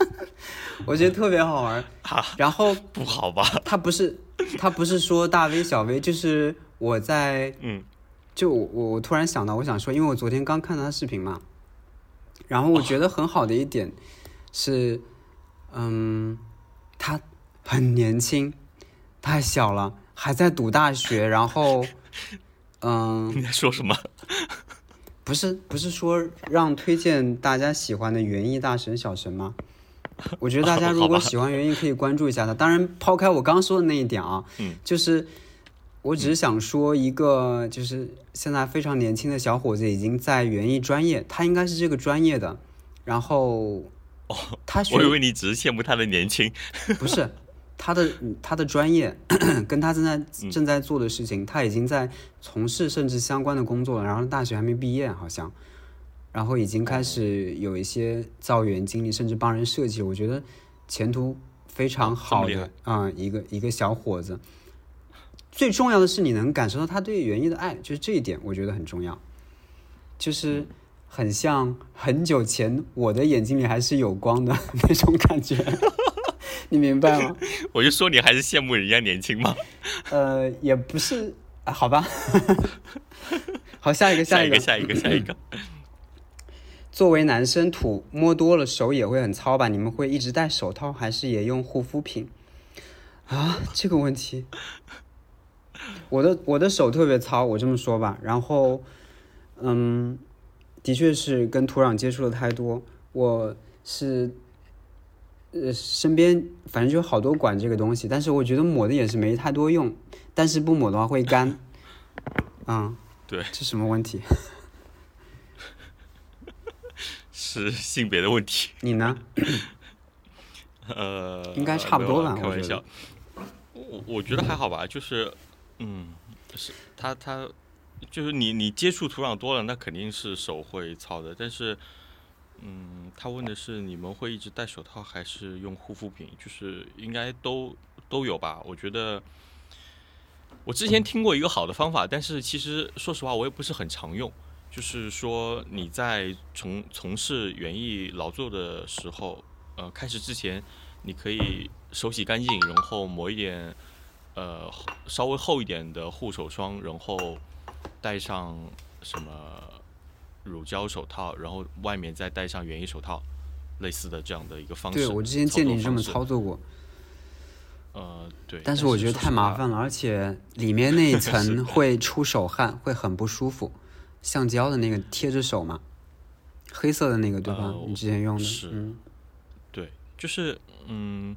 Speaker 3: 我觉得特别好玩。
Speaker 2: 啊
Speaker 3: 然后
Speaker 2: 不好吧？
Speaker 3: 他不是他不是说大 V 小 V，就是我在
Speaker 2: 嗯，
Speaker 3: 就我我我突然想到，我想说，因为我昨天刚看他视频嘛，然后我觉得很好的一点是，嗯，他很年轻，太小了，还在读大学，然后，嗯，
Speaker 2: 你在说什么？
Speaker 3: 不是不是说让推荐大家喜欢的园艺大神小神吗？我觉得大家如果喜欢园艺，可以关注一下他。当然，抛开我刚说的那一点啊，
Speaker 2: 嗯
Speaker 3: 就是我只是想说一个，就是现在非常年轻的小伙子已经在园艺专业，他应该是这个专业的，然后哦他学
Speaker 2: 我以为你只是羡慕他的年轻。
Speaker 3: 不是他的他的专业 跟他正在
Speaker 2: 嗯。
Speaker 3: 正在做的事情，他已经在从事甚至相关的工作了，然后大学还没毕业好像，然后已经开始有一些造园经历，甚至帮人设计，我觉得前途非常好的啊、一个一个小伙子。最重要的是你能感受到他对园艺的爱，就是这一点我觉得很重要，就是很像很久前我的眼睛里还是有光的 那种感觉，你明白吗？
Speaker 2: 我就说你还是羡慕人家年轻嘛。
Speaker 3: 呃，也不是，啊、好吧。好，下一个，
Speaker 2: 下一个，下一个，下一个。
Speaker 3: 作为男生，土摸多了手也会很糙吧？你们会一直戴手套，还是也用护肤品？啊，这个问题，我的我的手特别糙，我这么说吧。然后，嗯，的确是跟土壤接触的太多，我是，呃，身边反正就好多管这个东西，但是我觉得抹的也是没太多用，但是不抹的话会干。嗯、
Speaker 2: 对，
Speaker 3: 这什么问题？
Speaker 2: 是性别的问题。
Speaker 3: 你呢？
Speaker 2: 呃，
Speaker 3: 应该差不多吧
Speaker 2: 开玩笑。我我觉得还好吧，就是，嗯，是他他就是你你接触土壤多了，那肯定是手会糙的。但是，嗯，他问的是你们会一直戴手套还是用护肤品？就是应该都都有吧？我觉得。我之前听过一个好的方法，但是其实说实话，我也不是很常用。就是说你在从从事园艺劳作的时候，呃，开始之前，你可以手洗干净，然后抹一点呃稍微厚一点的护手霜，然后戴上什么乳胶手套，然后外面再戴上园艺手套，类似的这样的一个方式。
Speaker 3: 对我之前见你这么
Speaker 2: 操作
Speaker 3: 过，
Speaker 2: 呃，对。
Speaker 3: 但是我觉得太麻烦了，而且里面那一 层会出手汗，会很不舒服。橡胶的那个贴着手嘛，黑色的那个对吧？
Speaker 2: 呃
Speaker 3: 你之前用的，
Speaker 2: 是
Speaker 3: 嗯，
Speaker 2: 对，就是嗯，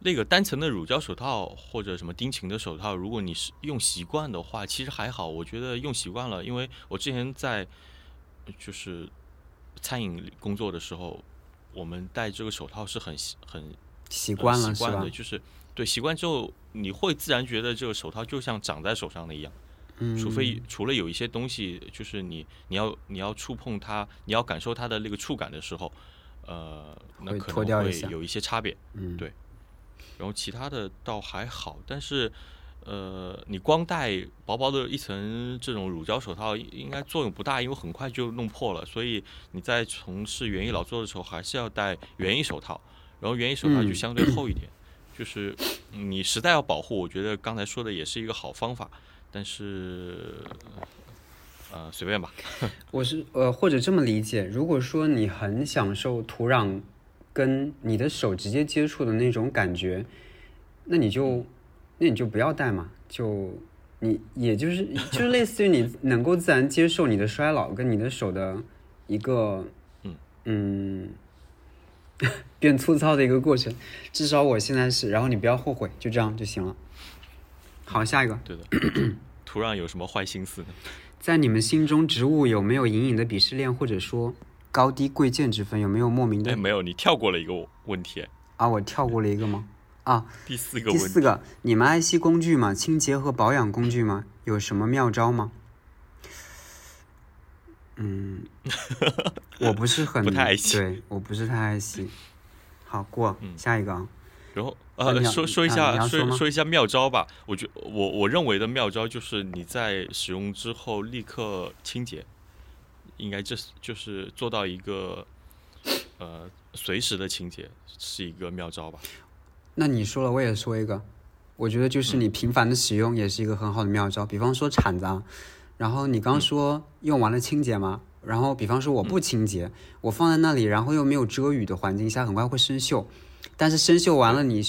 Speaker 2: 那个单层的乳胶手套或者什么丁腈的手套，如果你是用习惯的话，其实还好。我觉得用习惯了，因为我之前在就是餐饮工作的时候，我们戴这个手套是很习很
Speaker 3: 习
Speaker 2: 呃
Speaker 3: 惯了
Speaker 2: 习惯的，？就是对习惯之后，你会自然觉得这个手套就像长在手上的一样。
Speaker 3: 嗯，
Speaker 2: 除非除了有一些东西，就是你你要你要触碰它，你要感受它的那个触感的时候，呃，那可能会有一些差别。
Speaker 3: 嗯，
Speaker 2: 对然后其他的倒还好，但是呃，你光戴薄薄的一层这种乳胶手套，应该作用不大，因为很快就弄破了。所以你在从事园艺劳作的时候，还是要戴园艺手套，然后园艺手套就
Speaker 3: 嗯
Speaker 2: 相对厚一点。就是嗯你实在要保护，我觉得刚才说的也是一个好方法，但是呃随便吧。
Speaker 3: 我是呃，或者这么理解，如果说你很享受土壤跟你的手直接接触的那种感觉，那你就那你就不要戴嘛，就你也就是就是类似于你 能够自然接受你的衰老跟你的手的一个
Speaker 2: 嗯
Speaker 3: 嗯 变粗糙的一个过程，至少我现在是，然后你不要后悔，就这样就行了。好，下一个。
Speaker 2: 对的，土壤有什么坏心思呢？
Speaker 3: 在你们心中，植物有没有隐隐的鄙视链，或者说高低贵贱之分？有没有莫名
Speaker 2: 哎，
Speaker 3: 的
Speaker 2: 没有，你跳过了一个问题，
Speaker 3: 啊？我跳过了一个吗？啊，
Speaker 2: 第四个问题
Speaker 3: 第四。个，你们爱惜工具吗？清洁和保养工具吗？有什么妙招吗？嗯，我不是很
Speaker 2: 不太爱惜
Speaker 3: 对我不是太爱惜。好，过
Speaker 2: 嗯
Speaker 3: 下一个啊。
Speaker 2: 然后呃，说说一下，
Speaker 3: 说
Speaker 2: 说一下妙招吧。我觉我我认为的妙招就是你在使用之后立刻清洁，应该这是就是做到一个呃随时的清洁是一个妙招吧。
Speaker 3: 那你说了，我也说一个，我觉得
Speaker 2: 嗯
Speaker 3: 就是你频繁的使用也是一个很好的妙招。比方说铲子啊，然后你
Speaker 2: 嗯
Speaker 3: 刚说用完了清洁嘛，然后比方说我不清洁，我放在那里，然后又没有遮雨的环境下，很快会生锈。但是生锈完了你，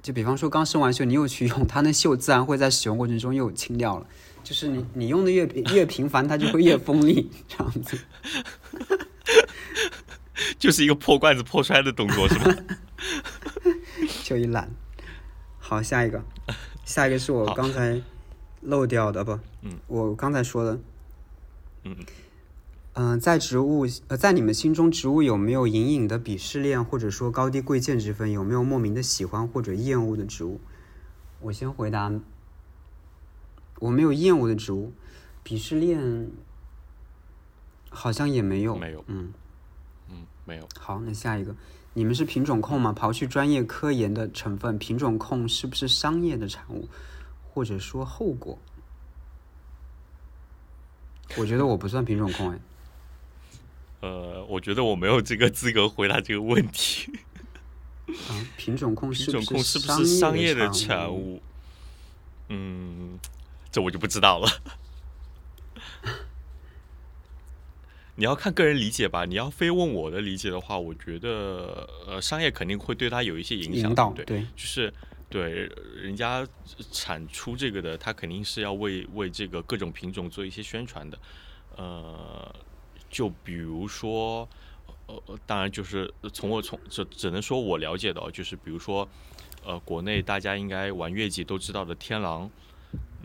Speaker 3: 就比方说刚生完锈，你又去用，它那锈自然会在使用过程中又清掉了。就是你你用的越越频繁，它就会越锋利，这样子。
Speaker 2: 就是一个破罐子破摔的动作，是吧？
Speaker 3: 就一懒。好，下一个，下一个是我刚才漏掉的，不，
Speaker 2: 嗯，
Speaker 3: 我刚才说的，
Speaker 2: 嗯
Speaker 3: 嗯、在植物呃，在你们心中，植物有没有隐隐的鄙视链，或者说高低贵贱之分？有没有莫名的喜欢或者厌恶的植物？我先回答，我没有厌恶的植物，鄙视链好像也没有，
Speaker 2: 没有，
Speaker 3: 嗯。
Speaker 2: 嗯，没有。
Speaker 3: 好，那下一个，你们是品种控吗？刨去专业科研的成分，品种控是不是商业的产物，或者说后果？我觉得我不算品种控哎。
Speaker 2: 呃，我觉得我没有这个资格回答这个问题。
Speaker 3: 啊，品种控
Speaker 2: 品种控是不
Speaker 3: 是
Speaker 2: 商业
Speaker 3: 的
Speaker 2: 产物？嗯，这我就不知道了。你要看个人理解吧。你要非问我的理解的话，我觉得呃，商业肯定会对它有一些影响，对
Speaker 3: 对，
Speaker 2: 就是对人家产出这个的，他肯定是要为为这个各种品种做一些宣传的。呃，就比如说，呃，当然就是从我从只只能说我了解的，就是比如说，呃，国内大家应该玩月季都知道的天狼。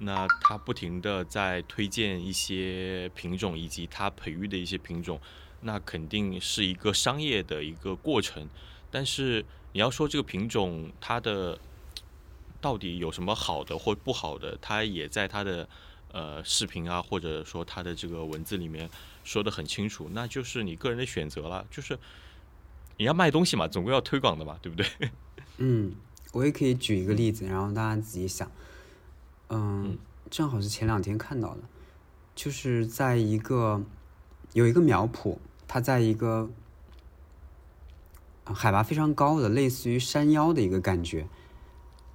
Speaker 2: 那他不停的在推荐一些品种，以及他培育的一些品种，那肯定是一个商业的一个过程。但是你要说这个品种它的到底有什么好的或不好的，他也在他的呃视频啊，或者说他的这个文字里面说的很清楚，那就是你个人的选择了。就是你要卖东西嘛，总归要推广的嘛，对不对？
Speaker 3: 嗯，我也可以举一个例子，然后大家自己想。嗯，正好是前两天看到的，就是在一个有一个苗圃，它在一个海拔非常高的，类似于山腰的一个感觉。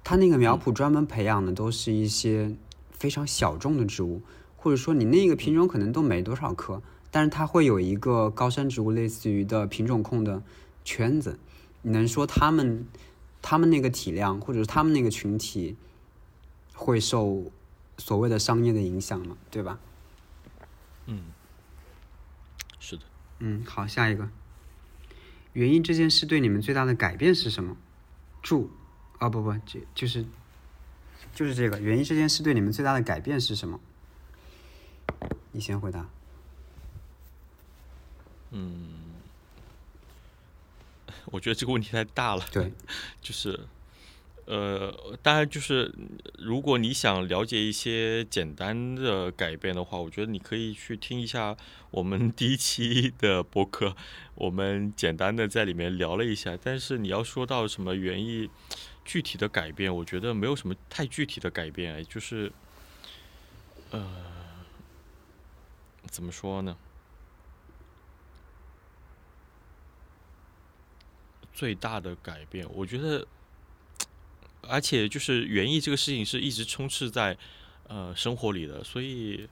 Speaker 3: 它那个苗圃专门培养的都是一些非常小众的植物，或者说你那个品种可能都没多少棵，但是它会有一个高山植物类似于的品种控的圈子。你能说他们他们那个体量，或者是他们那个群体？会受所谓的商业的影响嘛，对吧？
Speaker 2: 嗯，是的。
Speaker 3: 嗯，好，下一个。园艺这件事对你们最大的改变是什么？住，啊不不，这就是就是这个园艺这件事对你们最大的改变是什么？你先回答。
Speaker 2: 嗯，我觉得这个问题太大了。
Speaker 3: 对，
Speaker 2: 就是。呃，当然就是，如果你想了解一些简单的改变的话，我觉得你可以去听一下我们 第一期的播客，我们简单的在里面聊了一下。但是你要说到什么原因具体的改变，我觉得没有什么太具体的改变，就是，呃，怎么说呢？最大的改变，我觉得。而且就是园艺这个事情是一直充斥在呃生活里的，所以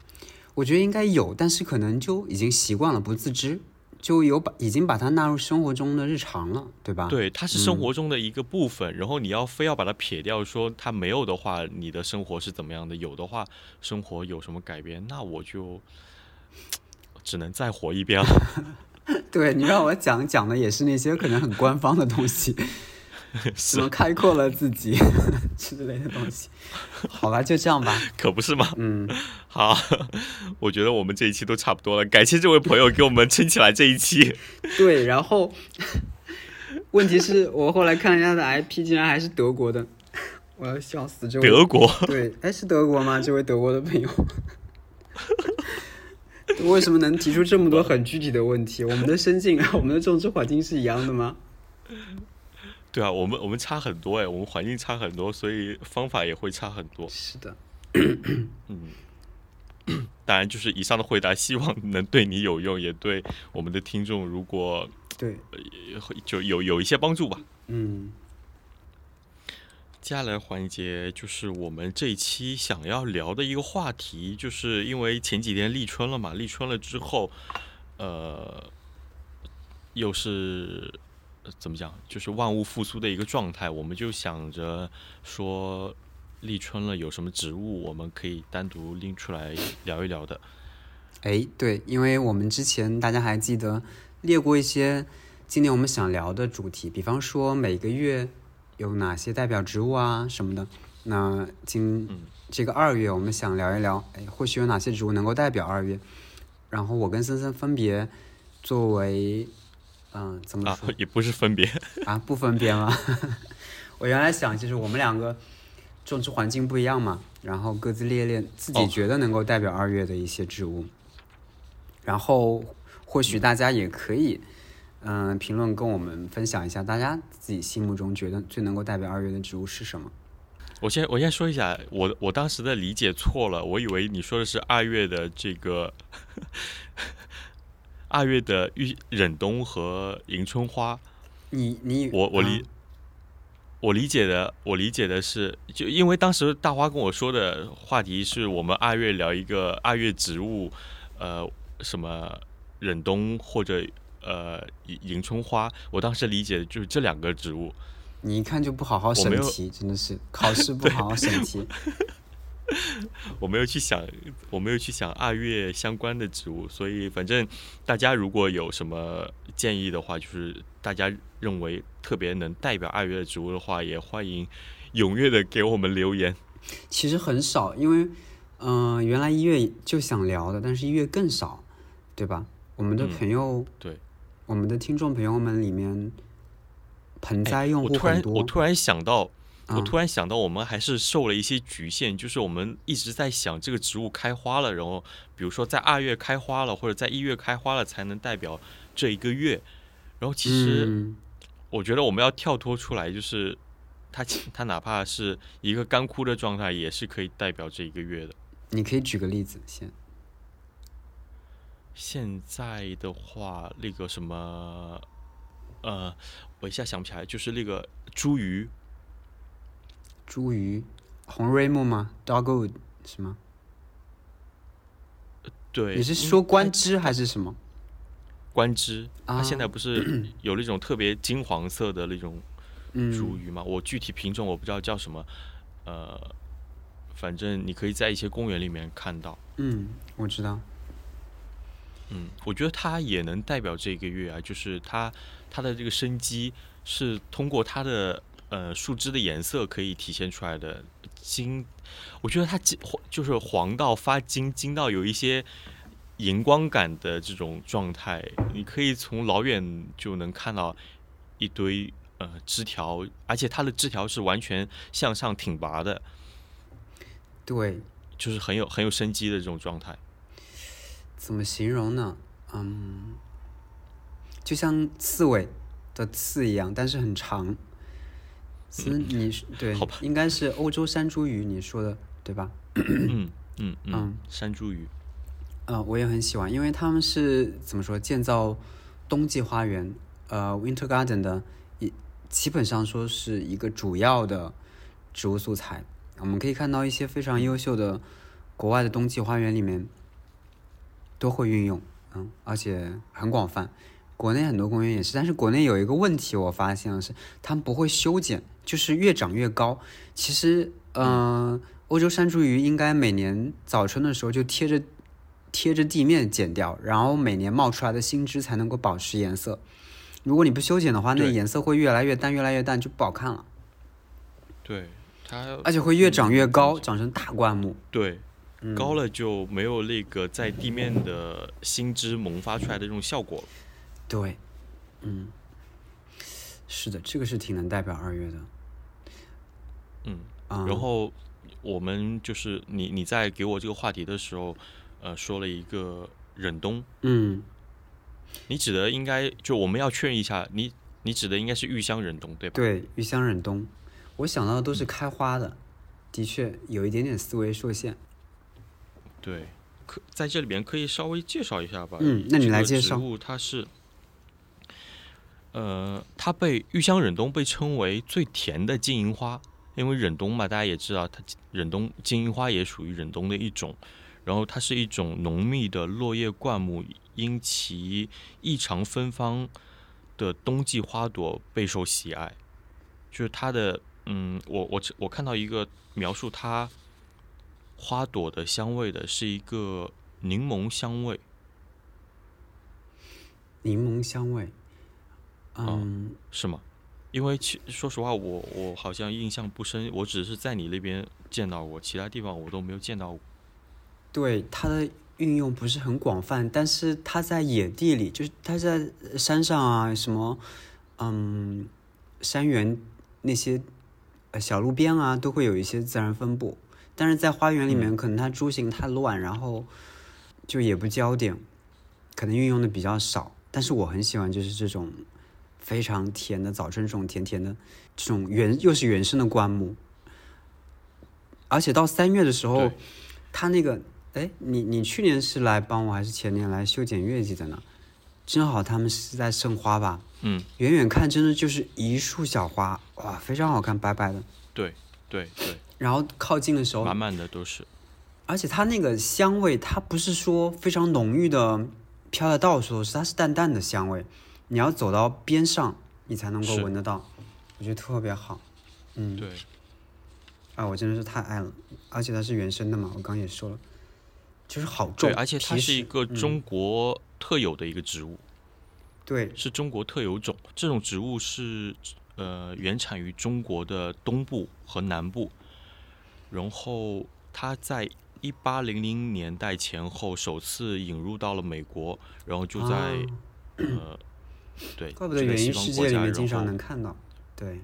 Speaker 3: 我觉得应该有，但是可能就已经习惯了，不自知，就有把已经把它纳入生活中的日常了，对吧？
Speaker 2: 对，它是生活中的一个部分。然后你要非要把它撇掉，说它没有的话，你的生活是怎么样的？有的话，生活有什么改变？那我就只能再活一遍了。
Speaker 3: 对你让我讲讲的也是那些可能很官方的东西。什么开阔了自己 之类的东西？好吧，就这样吧。
Speaker 2: 可不是吗？
Speaker 3: 嗯，
Speaker 2: 好，我觉得我们这一期都差不多了。感谢这位朋友给我们撑起来这一期。
Speaker 3: 对，然后问题是我后来看人家的 IP 竟然还是德国的，我要笑死！这位
Speaker 2: 德国？
Speaker 3: 对，哎，是德国吗？这位德国的朋友，为什么能提出这么多很具体的问题？我们的生境啊，我们的种植环境是一样的吗？
Speaker 2: 对啊，我们我们差很多哎，我们环境差很多，所以方法也会差很多。
Speaker 3: 是的，
Speaker 2: 嗯，当然就是以上的回答，希望能对你有用，也对我们的听众，如果
Speaker 3: 对，
Speaker 2: 就有有一些帮助吧。
Speaker 3: 嗯，
Speaker 2: 接下来环节就是我们这一期想要聊的一个话题，就是因为前几天立春了嘛，立春了之后，呃，又是。怎么讲？就是万物复苏的一个状态，我们就想着说，立春了，有什么植物我们可以单独拎出来聊一聊的。
Speaker 3: 哎，对，因为我们之前大家还记得列过一些今年我们想聊的主题，比方说每个月有哪些代表植物啊什么的。那今这个二月我们想聊一聊，哎，或许有哪些植物能够代表二月？然后我跟森森分别作为。嗯，怎么说？
Speaker 2: 也不是分别
Speaker 3: 啊，不分别吗？我原来想，就是我们两个种植环境不一样嘛，然后各自列列自己觉得能够代表二月的一些植物，然后或许大家也可以，嗯、评论跟我们分享一下，大家自己心目中觉得最能够代表二月的植物是什么？
Speaker 2: 我先我先说一下，我我当时的理解错了，我以为你说的是二月的这个二月的玉忍冬和迎春花。
Speaker 3: 你你
Speaker 2: 我我理、
Speaker 3: 嗯
Speaker 2: 我理解的，我理解的是，就因为当时大花跟我说的话题是我们二月聊一个二月植物，呃，什么忍冬或者呃迎迎春花，我当时理解的就是这两个植物。
Speaker 3: 你一看就不好好审题，真的是考试不 好好审题。
Speaker 2: 我没有去想，我没有去想二月相关的植物，所以反正大家如果有什么建议的话，就是大家认为特别能代表二月的植物的话，也欢迎踊跃的给我们留言。
Speaker 3: 其实很少，因为嗯、呃原来一月就想聊的，但是一月更少，对吧？我们的
Speaker 2: 嗯
Speaker 3: 朋友，
Speaker 2: 对，
Speaker 3: 我们的听众朋友们里面，盆栽用
Speaker 2: 我突然
Speaker 3: 户很多。
Speaker 2: 我突然想到，我
Speaker 3: 嗯
Speaker 2: 突然想到，我们还是受了一些局限，就是我们一直在想这个植物开花了，然后比如说在二月开花了，或者在一月开花了，才能代表这一个月。然后其实
Speaker 3: 嗯
Speaker 2: 我觉得我们要跳脱出来，就是它其它哪怕是一个干枯的状态，也是可以代表这一个月的。
Speaker 3: 你可以举个例子先。
Speaker 2: 现在的话，那个什么，呃，我一下想不起来，就是那个茱萸，
Speaker 3: 茱萸，红瑞木吗？Dogwood 是吗？
Speaker 2: 对，
Speaker 3: 你是说观枝还是什么？
Speaker 2: 观枝，它现在
Speaker 3: 啊
Speaker 2: 不是有那种特别金黄色的那种茱
Speaker 3: 嗯，
Speaker 2: 萸吗？我具体品种我不知道叫什么，呃，反正你可以在一些公园里面看到。
Speaker 3: 嗯，我知道。
Speaker 2: 嗯，我觉得它也能代表这个月啊，就是它它的这个生机是通过它的呃树枝的颜色可以体现出来的金，我觉得它金就是黄到发金，金到有一些荧光感的这种状态，你可以从老远就能看到一堆呃枝条，而且它的枝条是完全向上挺拔的，
Speaker 3: 对，
Speaker 2: 就是很有很有生机的这种状态。
Speaker 3: 怎么形容呢？嗯，就像刺猬的刺一样，但是很长。其实你是对
Speaker 2: 好吧，
Speaker 3: 应该是欧洲山茱萸，你说的对吧？
Speaker 2: 嗯嗯嗯
Speaker 3: 嗯，
Speaker 2: 山茱萸。
Speaker 3: 嗯、我也很喜欢，因为他们是怎么说建造冬季花园，呃，Winter Garden 的一基本上说是一个主要的植物素材。我们可以看到一些非常优秀的国外的冬季花园里面都会运用，嗯，而且很广泛。国内很多公园也是，但是国内有一个问题，我发现了是他们不会修剪，就是越长越高。其实，嗯、欧洲山茱萸应该每年早春的时候就贴着贴着地面剪掉，然后每年冒出来的新枝才能够保持颜色。如果你不修剪的话，那颜色会越来越淡，越来越淡，就不好看了，
Speaker 2: 对它，
Speaker 3: 而且会越长越高，
Speaker 2: 嗯
Speaker 3: 长成大灌木。
Speaker 2: 对，
Speaker 3: 嗯
Speaker 2: 高了就没有那个在地面的新枝萌发出来的这种效果了。
Speaker 3: 对，嗯，是的，这个是挺能代表二月的。
Speaker 2: 嗯，
Speaker 3: 啊、
Speaker 2: 然后我们就是你你在给我这个话题的时候，呃，说了一个忍冬，
Speaker 3: 嗯，
Speaker 2: 你指的应该就我们要确认一下，你你指的应该是玉香忍冬对吧？
Speaker 3: 对，玉香忍冬，我想到的都是开花的，的确有一点点思维受限。
Speaker 2: 对，可在这里边可以稍微介绍一下吧。
Speaker 3: 嗯那你来介绍
Speaker 2: 植物它是，呃，它被玉香忍冬被称为最甜的金银花，因为忍冬嘛，大家也知道，它忍冬金银花也属于忍冬的一种。然后它是一种浓密的落叶灌木，因其异常芬芳的冬季花朵备受喜爱。就是它的，嗯，我我我看到一个描述它花朵的香味的是一个柠檬香味，
Speaker 3: 柠檬香味，嗯，
Speaker 2: 是吗？因为其说实话，我我好像印象不深，我只是在你那边见到过，其他地方我都没有见到过。
Speaker 3: 对，它的运用不是很广泛，但是它在野地里，就是它在山上啊，什么，嗯，山原那些呃小路边啊，都会有一些自然分布。但是在花园里面，可能它株形太乱，然后就也不焦点，可能运用的比较少。但是我很喜欢就是这种非常甜的早春，这种甜甜的这种原又是原生的灌木，而且到三月的时候，它那个哎，你你去年是来帮我还是前年来修剪月季的呢？正好他们是在盛花吧，
Speaker 2: 嗯，
Speaker 3: 远远看真的就是一束小花，哇，非常好看，白白的。
Speaker 2: 对对对，
Speaker 3: 然后靠近的时候
Speaker 2: 满，满的都是。
Speaker 3: 而且它那个香味，它不是说非常浓郁的飘的到处都是，它是淡淡的香味。你要走到边上，你才能够闻得到，我觉得特别好。嗯，
Speaker 2: 对，
Speaker 3: 啊，我真的是太爱了，而且它是原生的嘛，我刚刚也说了，就是好重，
Speaker 2: 对，而且它是一个中国特有的一个植物，
Speaker 3: 对。
Speaker 2: 是中国特有种。这种植物是呃原产于中国的东部和南部，然后它在一八零零年代前后首次引入到了美国，然后就在、
Speaker 3: 啊。
Speaker 2: 呃对，
Speaker 3: 怪不得
Speaker 2: 西方国家
Speaker 3: 面经常能看到。对，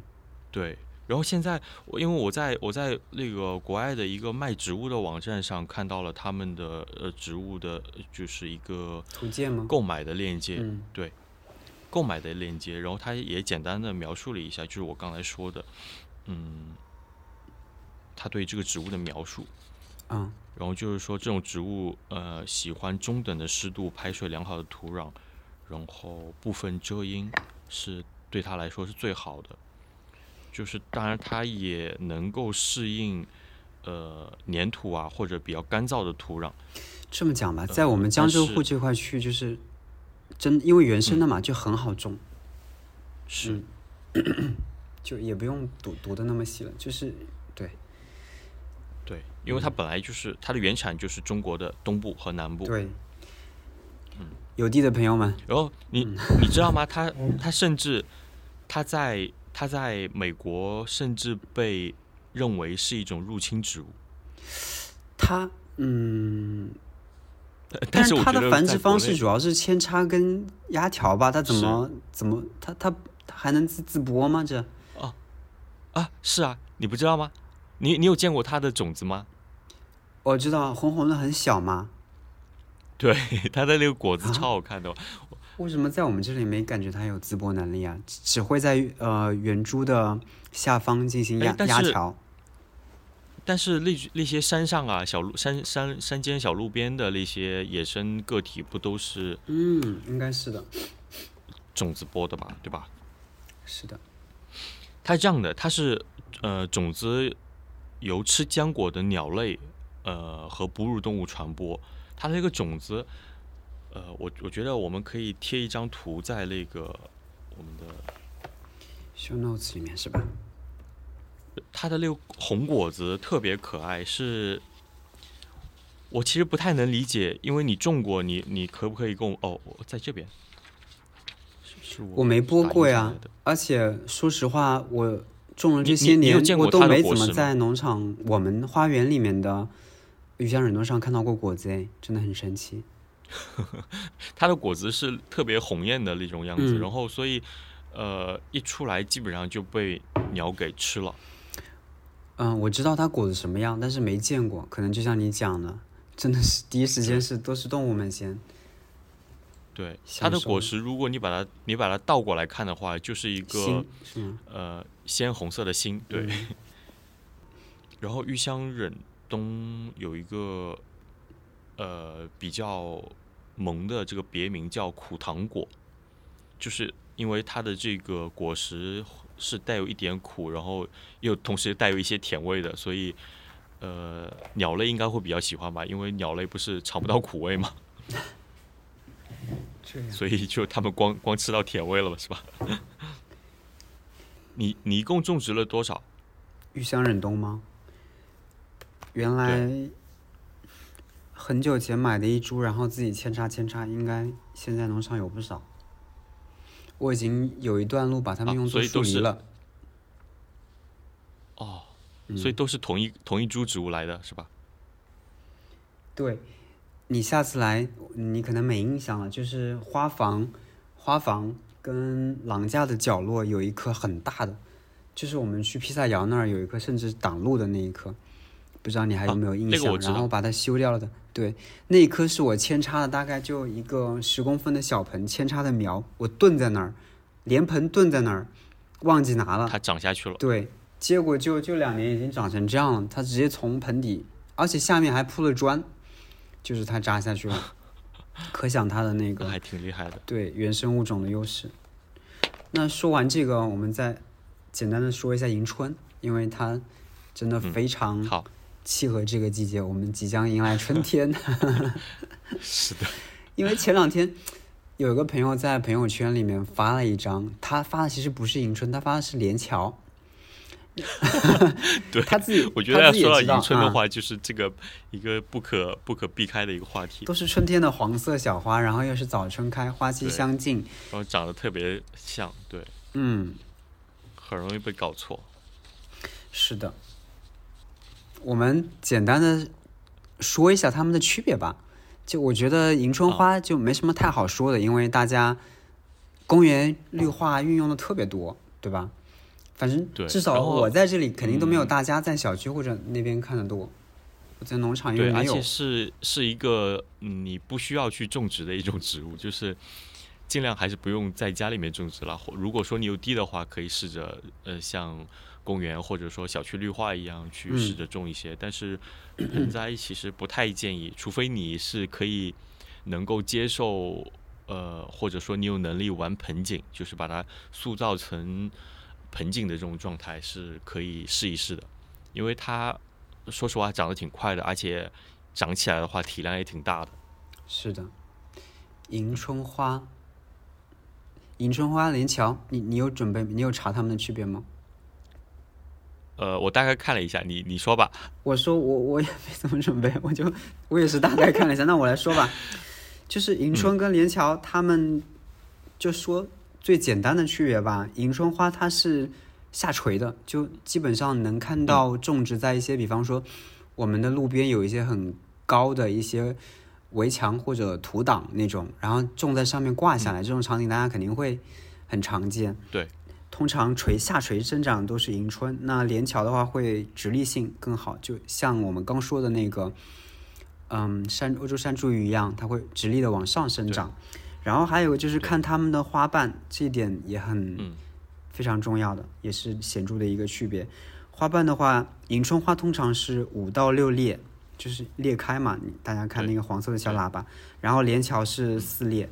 Speaker 2: 对，然后现在我因为我在我在那个国外的一个卖植物的网站上看到了他们的呃植物的，就是一个
Speaker 3: 图鉴吗？
Speaker 2: 购买的链接，
Speaker 3: 嗯
Speaker 2: 对，购买的链接，然后他也简单的描述了一下，就是我刚才说的，嗯，他对这个植物的描述，
Speaker 3: 嗯
Speaker 2: 然后就是说这种植物呃喜欢中等的湿度、排水良好的土壤，然后部分遮阴是对他来说是最好的。就是当然它也能够适应呃粘土啊或者比较干燥的土壤。
Speaker 3: 这么讲吧，
Speaker 2: 呃
Speaker 3: 在我们江浙沪这块区域，就是真因为原生的嘛，就很好种，
Speaker 2: 是，
Speaker 3: 就也不用读读的那么细了，就是对
Speaker 2: 对，因为它本来就是它的原产就是中国的东部和南部。
Speaker 3: 对。有地的朋友们，
Speaker 2: 然后你你知道吗？它它甚至它在它在美国甚至被认为是一种入侵植物。
Speaker 3: 它嗯，
Speaker 2: 但
Speaker 3: 但
Speaker 2: 是
Speaker 3: 它的繁殖方式主要是扦插跟压条吧？它怎么怎么它它它还能自自播吗？这哦
Speaker 2: 啊，是啊，你不知道吗？你你有见过它的种子吗？
Speaker 3: 我知道红红的很小嘛，
Speaker 2: 对，它的那个果子
Speaker 3: 啊
Speaker 2: 超好看的。
Speaker 3: 为什么在我们这里没感觉它有自播能力啊？只只会在呃圆珠的下方进行压压条。
Speaker 2: 但是那那些山上啊、小路山山山间小路边的那些野生个体，不都是
Speaker 3: 嗯，应该是的，
Speaker 2: 种子播的吧，对吧？
Speaker 3: 是的。
Speaker 2: 它是这样的，它是呃种子由吃浆果的鸟类呃和哺乳动物传播。它的这个种子，呃，我我觉得我们可以贴一张图在那个我们的
Speaker 3: show notes 里面是吧？
Speaker 2: 它的那个红果子特别可爱，是我其实不太能理解，因为你种过，你你可不可以跟我哦，我在这边，是是我
Speaker 3: 我没播过呀而且说实话，我种了这些年，我都没怎么在农场我们花园里面的鱼香忍冬上看到过果子，哎，真的很神奇。
Speaker 2: 它的果子是特别红艳的那种样子，
Speaker 3: 嗯
Speaker 2: 然后所以呃一出来基本上就被鸟给吃了。
Speaker 3: 嗯，我知道它果子什么样，但是没见过，可能就像你讲的，真的是第一时间是都是动物们先。
Speaker 2: 对，它的果实，如果你把它你把它倒过来看的话，就是一个
Speaker 3: 是？
Speaker 2: 呃鲜红色的心，对。
Speaker 3: 嗯
Speaker 2: 然后玉香忍冬有一个呃比较萌的这个别名叫苦糖果，就是因为它的这个果实是带有一点苦，然后又同时带有一些甜味的，所以呃鸟类应该会比较喜欢吧，因为鸟类不是尝不到苦味
Speaker 3: 吗，
Speaker 2: 所以就他们光光吃到甜味了嘛，是吧？你你一共种植了多少？
Speaker 3: 玉香忍冬吗？原来很久前买的一株，然后自己扦插扦插，应该现在农场有不少。我已经有一段路把它们
Speaker 2: 啊
Speaker 3: 用作树篱了。
Speaker 2: 哦，
Speaker 3: 嗯
Speaker 2: 所以都是同一同一株植物来的是吧？
Speaker 3: 对，你下次来，你可能没印象了，就是花房，花房跟廊架的角落有一棵很大的，就是我们去披萨窑那儿有一棵，甚至挡路的那一棵，不知道你还有没有印象？然后把它修掉了的。对，那一棵是我扦插的，大概就一个十公分的小盆，扦插的苗，我蹲在那儿，连盆蹲在那儿，忘记拿了。
Speaker 2: 它长下去了。
Speaker 3: 对，结果就就两年已经长成这样了，它直接从盆底，而且下面还铺了砖，就是它扎下去了，可想它的那个
Speaker 2: 还挺厉害的。
Speaker 3: 对原生物种的优势。那说完这个，我们再简单的说一下迎春，因为它真的非常
Speaker 2: 好，
Speaker 3: 契合这个季节，我们即将迎来春天。
Speaker 2: 是的，
Speaker 3: 因为前两天有一个朋友在朋友圈里面发了一张，他发的其实不是迎春，他发的是连桥。
Speaker 2: 对
Speaker 3: 他自己，
Speaker 2: 我觉得要说到迎春的话，就是这个一个不可不可避开的一个话题，
Speaker 3: 都是春天的黄色小花，然后又是早春开，花期相近。
Speaker 2: 然后长得特别像，对，
Speaker 3: 嗯，
Speaker 2: 很容易被搞错。
Speaker 3: 是的。我们简单的说一下它们的区别吧。就我觉得迎春花就没什么太好说的，因为大家公园绿化运用的特别多，对吧？反正
Speaker 2: 对
Speaker 3: 至少我在这里肯定都没有
Speaker 2: 嗯
Speaker 3: 大家在小区或者那边看的多。我在农场因为
Speaker 2: 对，而
Speaker 3: 没有
Speaker 2: 且，是是一个嗯你不需要去种植的一种植物，就是尽量还是不用在家里面种植了。或如果说你有地的话，可以试着呃像公园或者说小区绿化一样去
Speaker 3: 嗯
Speaker 2: 试着种一些，但是盆栽 其实不太建议，除非你是可以能够接受呃或者说你有能力玩盆景，就是把它塑造成盆景的这种状态是可以试一试的，因为它说实话长得挺快的，而且长起来的话体量也挺大的。
Speaker 3: 是的，迎春花，迎春花、连桥，你你有准备？你有查它们的区别吗？
Speaker 2: 呃，我大概看了一下，你你说吧。
Speaker 3: 我说我我也没怎么准备，我就我也是大概看了一下。那我来说吧，就是迎春跟连桥，他们就说最简单的区别吧。迎春花它是下垂的，就基本上能看到种植在一些，比方说我们的路边有一些很高的一些围墙或者土挡那种，然后种在上面挂下来，这种场景大家肯定会很常见。
Speaker 2: 对，
Speaker 3: 通常垂下垂生长都是迎春，那连桥的话会直立性更好，就像我们刚说的那个，嗯，山欧洲山茱萸一样，它会直立的往上生长。然后还有就是看它们的花瓣，这一点也很
Speaker 2: 嗯
Speaker 3: 非常重要的，也是显著的一个区别。花瓣的话，迎春花通常是五到六裂，就是裂开嘛，大家看那个黄色的小喇叭。然后连桥是四裂，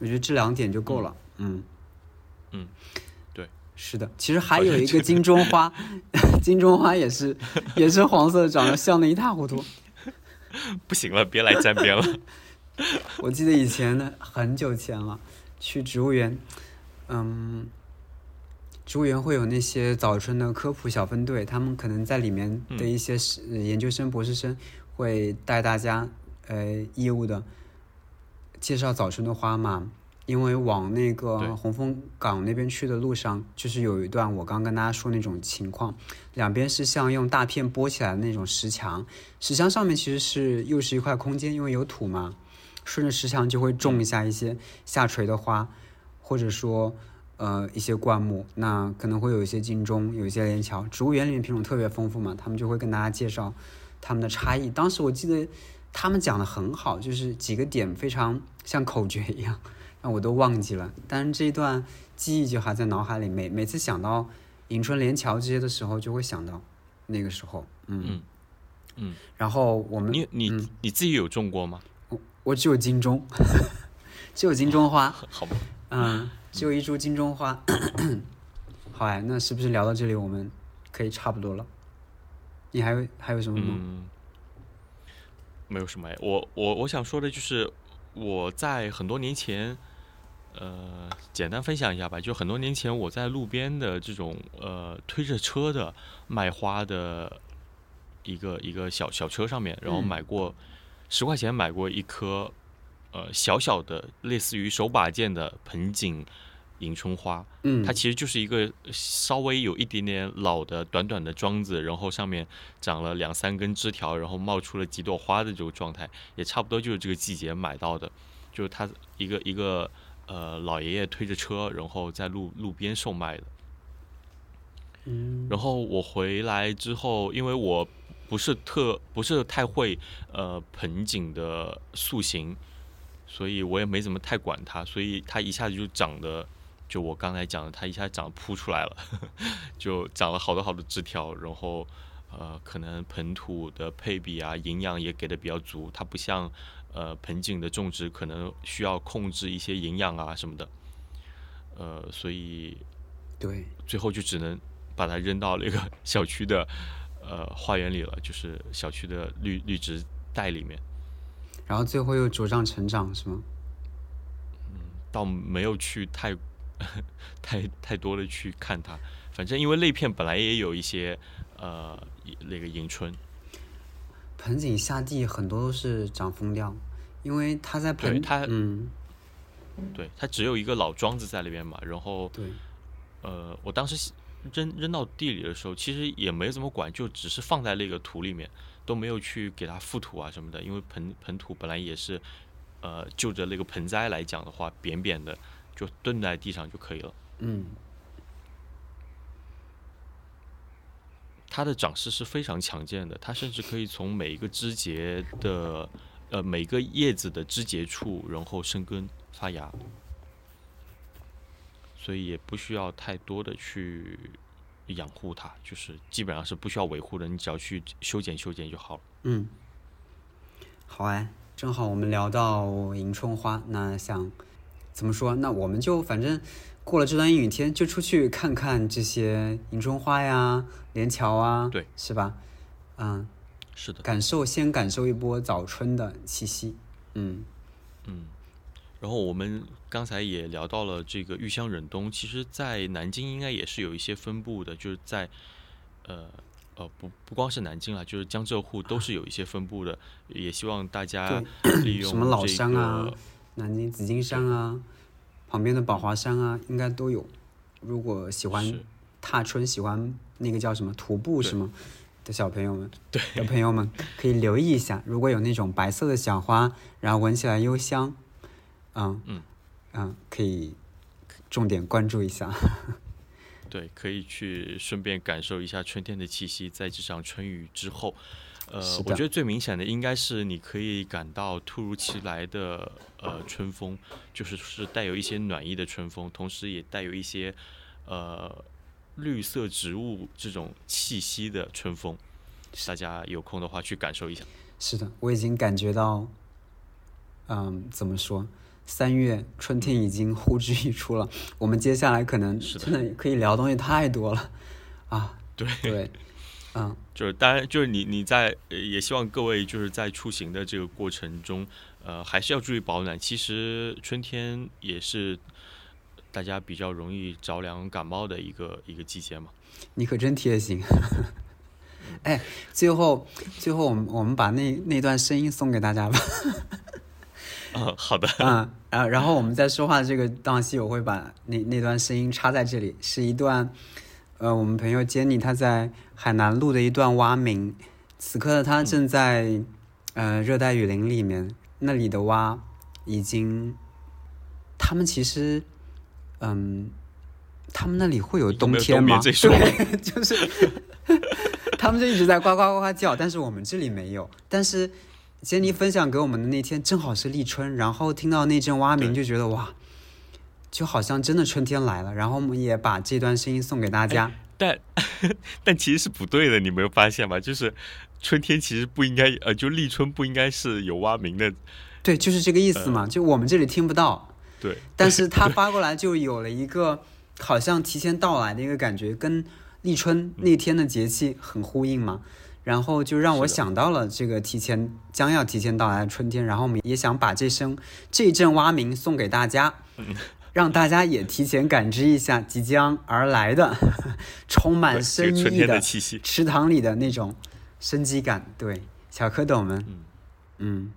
Speaker 3: 我觉得这两点就够了。嗯
Speaker 2: 嗯，对，
Speaker 3: 是的。其实还有一个金钟花，金钟花也是也是黄色的，长得像的一塌糊涂。
Speaker 2: 不行了，别来沾边了。
Speaker 3: 我记得以前呢，很久前了，去植物园，嗯，植物园会有那些早春的科普小分队，他们可能在里面的一些研究生、博士生会带大家呃义务的介绍早春的花嘛。因为往那个红枫港那边去的路上，就是有一段我刚跟大家说那种情况，两边是像用大片拨起来的那种石墙，石墙上面其实是又是一块空间，因为有土嘛，顺着石墙就会种一下一些下垂的花，或者说呃一些灌木，那可能会有一些金钟，有一些连桥。植物园里面品种特别丰富嘛，他们就会跟大家介绍它们的差异。当时我记得他们讲的很好，就是几个点非常像口诀一样，让我都忘记了，但是这一段记忆就还在脑海里。每每次想到迎春、连桥这些的时候，就会想到那个时候，嗯
Speaker 2: 嗯嗯。
Speaker 3: 然后我们
Speaker 2: 你你、你自己有种过吗？
Speaker 3: 我只有金钟，只有金钟花，
Speaker 2: 好吧，
Speaker 3: 嗯，只有一株金钟花。好哎，那是不是聊到这里我们可以差不多了？你还有还有什么吗？
Speaker 2: 嗯，没有什么哎。我我我想说的就是我在很多年前，呃，简单分享一下吧。就很多年前我在路边的这种呃推着车的卖花的一个一个小小车上面，然后
Speaker 3: 嗯
Speaker 2: 买过十块钱买过一颗呃小小的类似于手把件的盆景迎春花。
Speaker 3: 嗯，
Speaker 2: 它其实就是一个稍微有一点点老的短短的桩子，然后上面长了两三根枝条，然后冒出了几朵花的这种状态，也差不多就是这个季节买到的，就是它一个一个呃老爷爷推着车，然后在路路边售卖的。
Speaker 3: 嗯
Speaker 2: 然后我回来之后，因为我不是特不是太会呃盆景的塑形，所以我也没怎么太管它，所以它一下子就长得，就我刚才讲的，它一下子长得扑出来了，就长了好多好多枝条，然后呃可能盆土的配比啊，营养也给的比较足，它不像呃盆景的种植可能需要控制一些营养啊什么的，呃所以
Speaker 3: 对，
Speaker 2: 最后就只能把它扔到那个小区的呃花园里了，就是小区的绿绿植带里面。
Speaker 3: 然后最后又茁壮成长是吗？
Speaker 2: 嗯倒没有去太 太太多的去看它，反正因为那片本来也有一些呃那个迎春，
Speaker 3: 盆景下地很多都是长蜂雕，因为它在盆
Speaker 2: 它
Speaker 3: 嗯
Speaker 2: 对，它只有一个老桩子在那边嘛，然后
Speaker 3: 对
Speaker 2: 呃我当时扔扔到地里的时候，其实也没怎么管，就只是放在那个土里面，都没有去给它覆土啊什么的，因为盆盆土本来也是呃就着那个盆栽来讲的话，扁扁的，就蹲在地上就可以了。
Speaker 3: 嗯
Speaker 2: 它的长势是非常强健的，它甚至可以从每一个枝节的呃每个叶子的枝节处，然后生根发芽，所以也不需要太多的去养护它，就是基本上是不需要维护的，你只要去修剪修剪就好了。
Speaker 3: 嗯，好哎，正好我们聊到迎春花，那想怎么说？那我们就反正过了这段阴雨天，就出去看看这些迎春花呀、连桥啊，
Speaker 2: 对，
Speaker 3: 是吧？嗯，
Speaker 2: 是的，
Speaker 3: 感受先感受一波早春的气息。嗯
Speaker 2: 嗯。然后我们刚才也聊到了这个玉香忍冬，其实，在南京应该也是有一些分布的，就是在呃呃不不光是南京啦，就是江浙沪都是有一些分布的，也希望大家利用
Speaker 3: 什么老
Speaker 2: 这
Speaker 3: 山啊南京紫金山啊，旁边的宝华山啊，应该都有。如果喜欢踏春，喜欢那个叫什么徒步
Speaker 2: 对
Speaker 3: 是吗？的小朋友们，
Speaker 2: 对
Speaker 3: 的朋友们可以留意一下，如果有那种白色的小花，然后闻起来幽香，嗯
Speaker 2: 嗯
Speaker 3: 嗯，可以重点关注一下。
Speaker 2: 对，可以去顺便感受一下春天的气息。在这场春雨之后，呃我觉得最明显的应该是你可以感到突如其来的呃春风，就是是带有一些暖意的春风，同时也带有一些呃绿色植物这种气息的春风。大家有空的话去感受一下。
Speaker 3: 是的，我已经感觉到，嗯，怎么说？三月春天已经呼之欲出了，我们接下来可能真的可以聊的东西太多了，啊，
Speaker 2: 对
Speaker 3: 对，嗯，
Speaker 2: 就是当然，就是你你在呃也希望各位就是在出行的这个过程中，呃，还是要注意保暖。其实春天也是大家比较容易着凉感冒的一个一个季节嘛。
Speaker 3: 你可真贴心。哎，最后最后我们我们把那那段声音送给大家吧。
Speaker 2: 嗯，好的，
Speaker 3: 嗯，然后然后我们在说话的这个档期，我会把那那段声音插在这里，是一段，呃，我们朋友 Jenny 她在海南录的一段蛙鸣，此刻的他正在、呃热带雨林里面，那里的蛙已经，他们其实，嗯，他们那里会有冬天吗？对，就是 他们就一直在呱呱呱呱叫，但是我们这里没有，但是。杰尼分享给我们的那天正好是立春，然后听到那阵蛙鸣，就觉得哇，就好像真的春天来了。然后我们也把这段声音送给大家。
Speaker 2: 但但其实是不对的，你没有发现吗？就是春天其实不应该，呃，就立春不应该是有蛙鸣的。
Speaker 3: 对，就是这个意思嘛。就我们这里听不到，
Speaker 2: 对，
Speaker 3: 但是他发过来就有了一个好像提前到来的一个感觉，跟立春那天的节气很呼应嘛。然后就让我想到了这个提前将要提前到来的春天，然后我们也想把这声这阵蛙鸣送给大家，让大家也提前感知一下即将而来的 充满生意
Speaker 2: 个春天的气息。
Speaker 3: 池塘里的那种生机感。对，小蝌蚪们，
Speaker 2: 嗯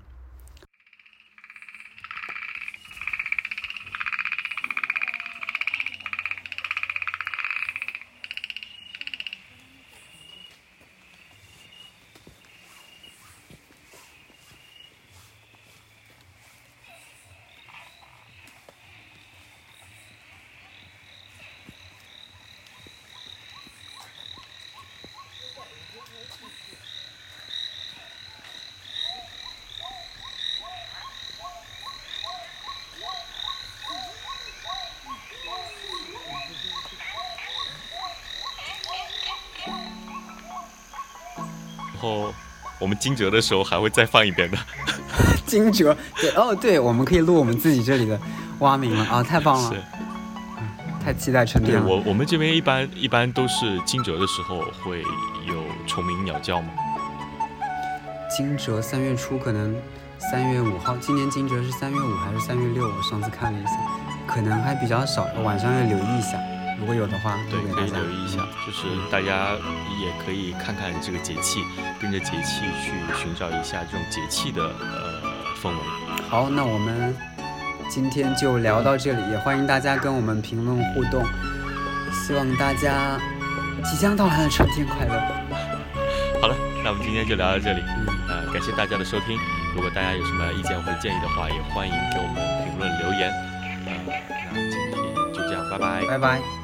Speaker 2: 后我们惊蛰的时候还会再放一遍的。
Speaker 3: 惊蛰，对哦，对，我们可以录我们自己这里的蛙鸣了啊，太棒了，
Speaker 2: 是，
Speaker 3: 太期待春
Speaker 2: 对
Speaker 3: 天了。
Speaker 2: 我我们这边一般一般都是惊蛰的时候会有虫鸣鸟叫吗。
Speaker 3: 惊蛰三月初可能三月五号，今年惊蛰是三月五还是三月六？我上次看了一下，可能还比较少，晚上要留意一下，如果有的话，
Speaker 2: 对，可以留意一下，就是大家也可以看看这个节气，跟着节气去寻找一下这种节气的呃氛围。
Speaker 3: 好，那我们今天就聊到这里，也欢迎大家跟我们评论互动，希望大家即将到来的春天快乐。
Speaker 2: 好了，那我们今天就聊到这里，
Speaker 3: 嗯，
Speaker 2: 呃，感谢大家的收听。如果大家有什么意见或者建议的话，也欢迎给我们评论留言。呃，那今天就这样，拜拜。
Speaker 3: 拜拜。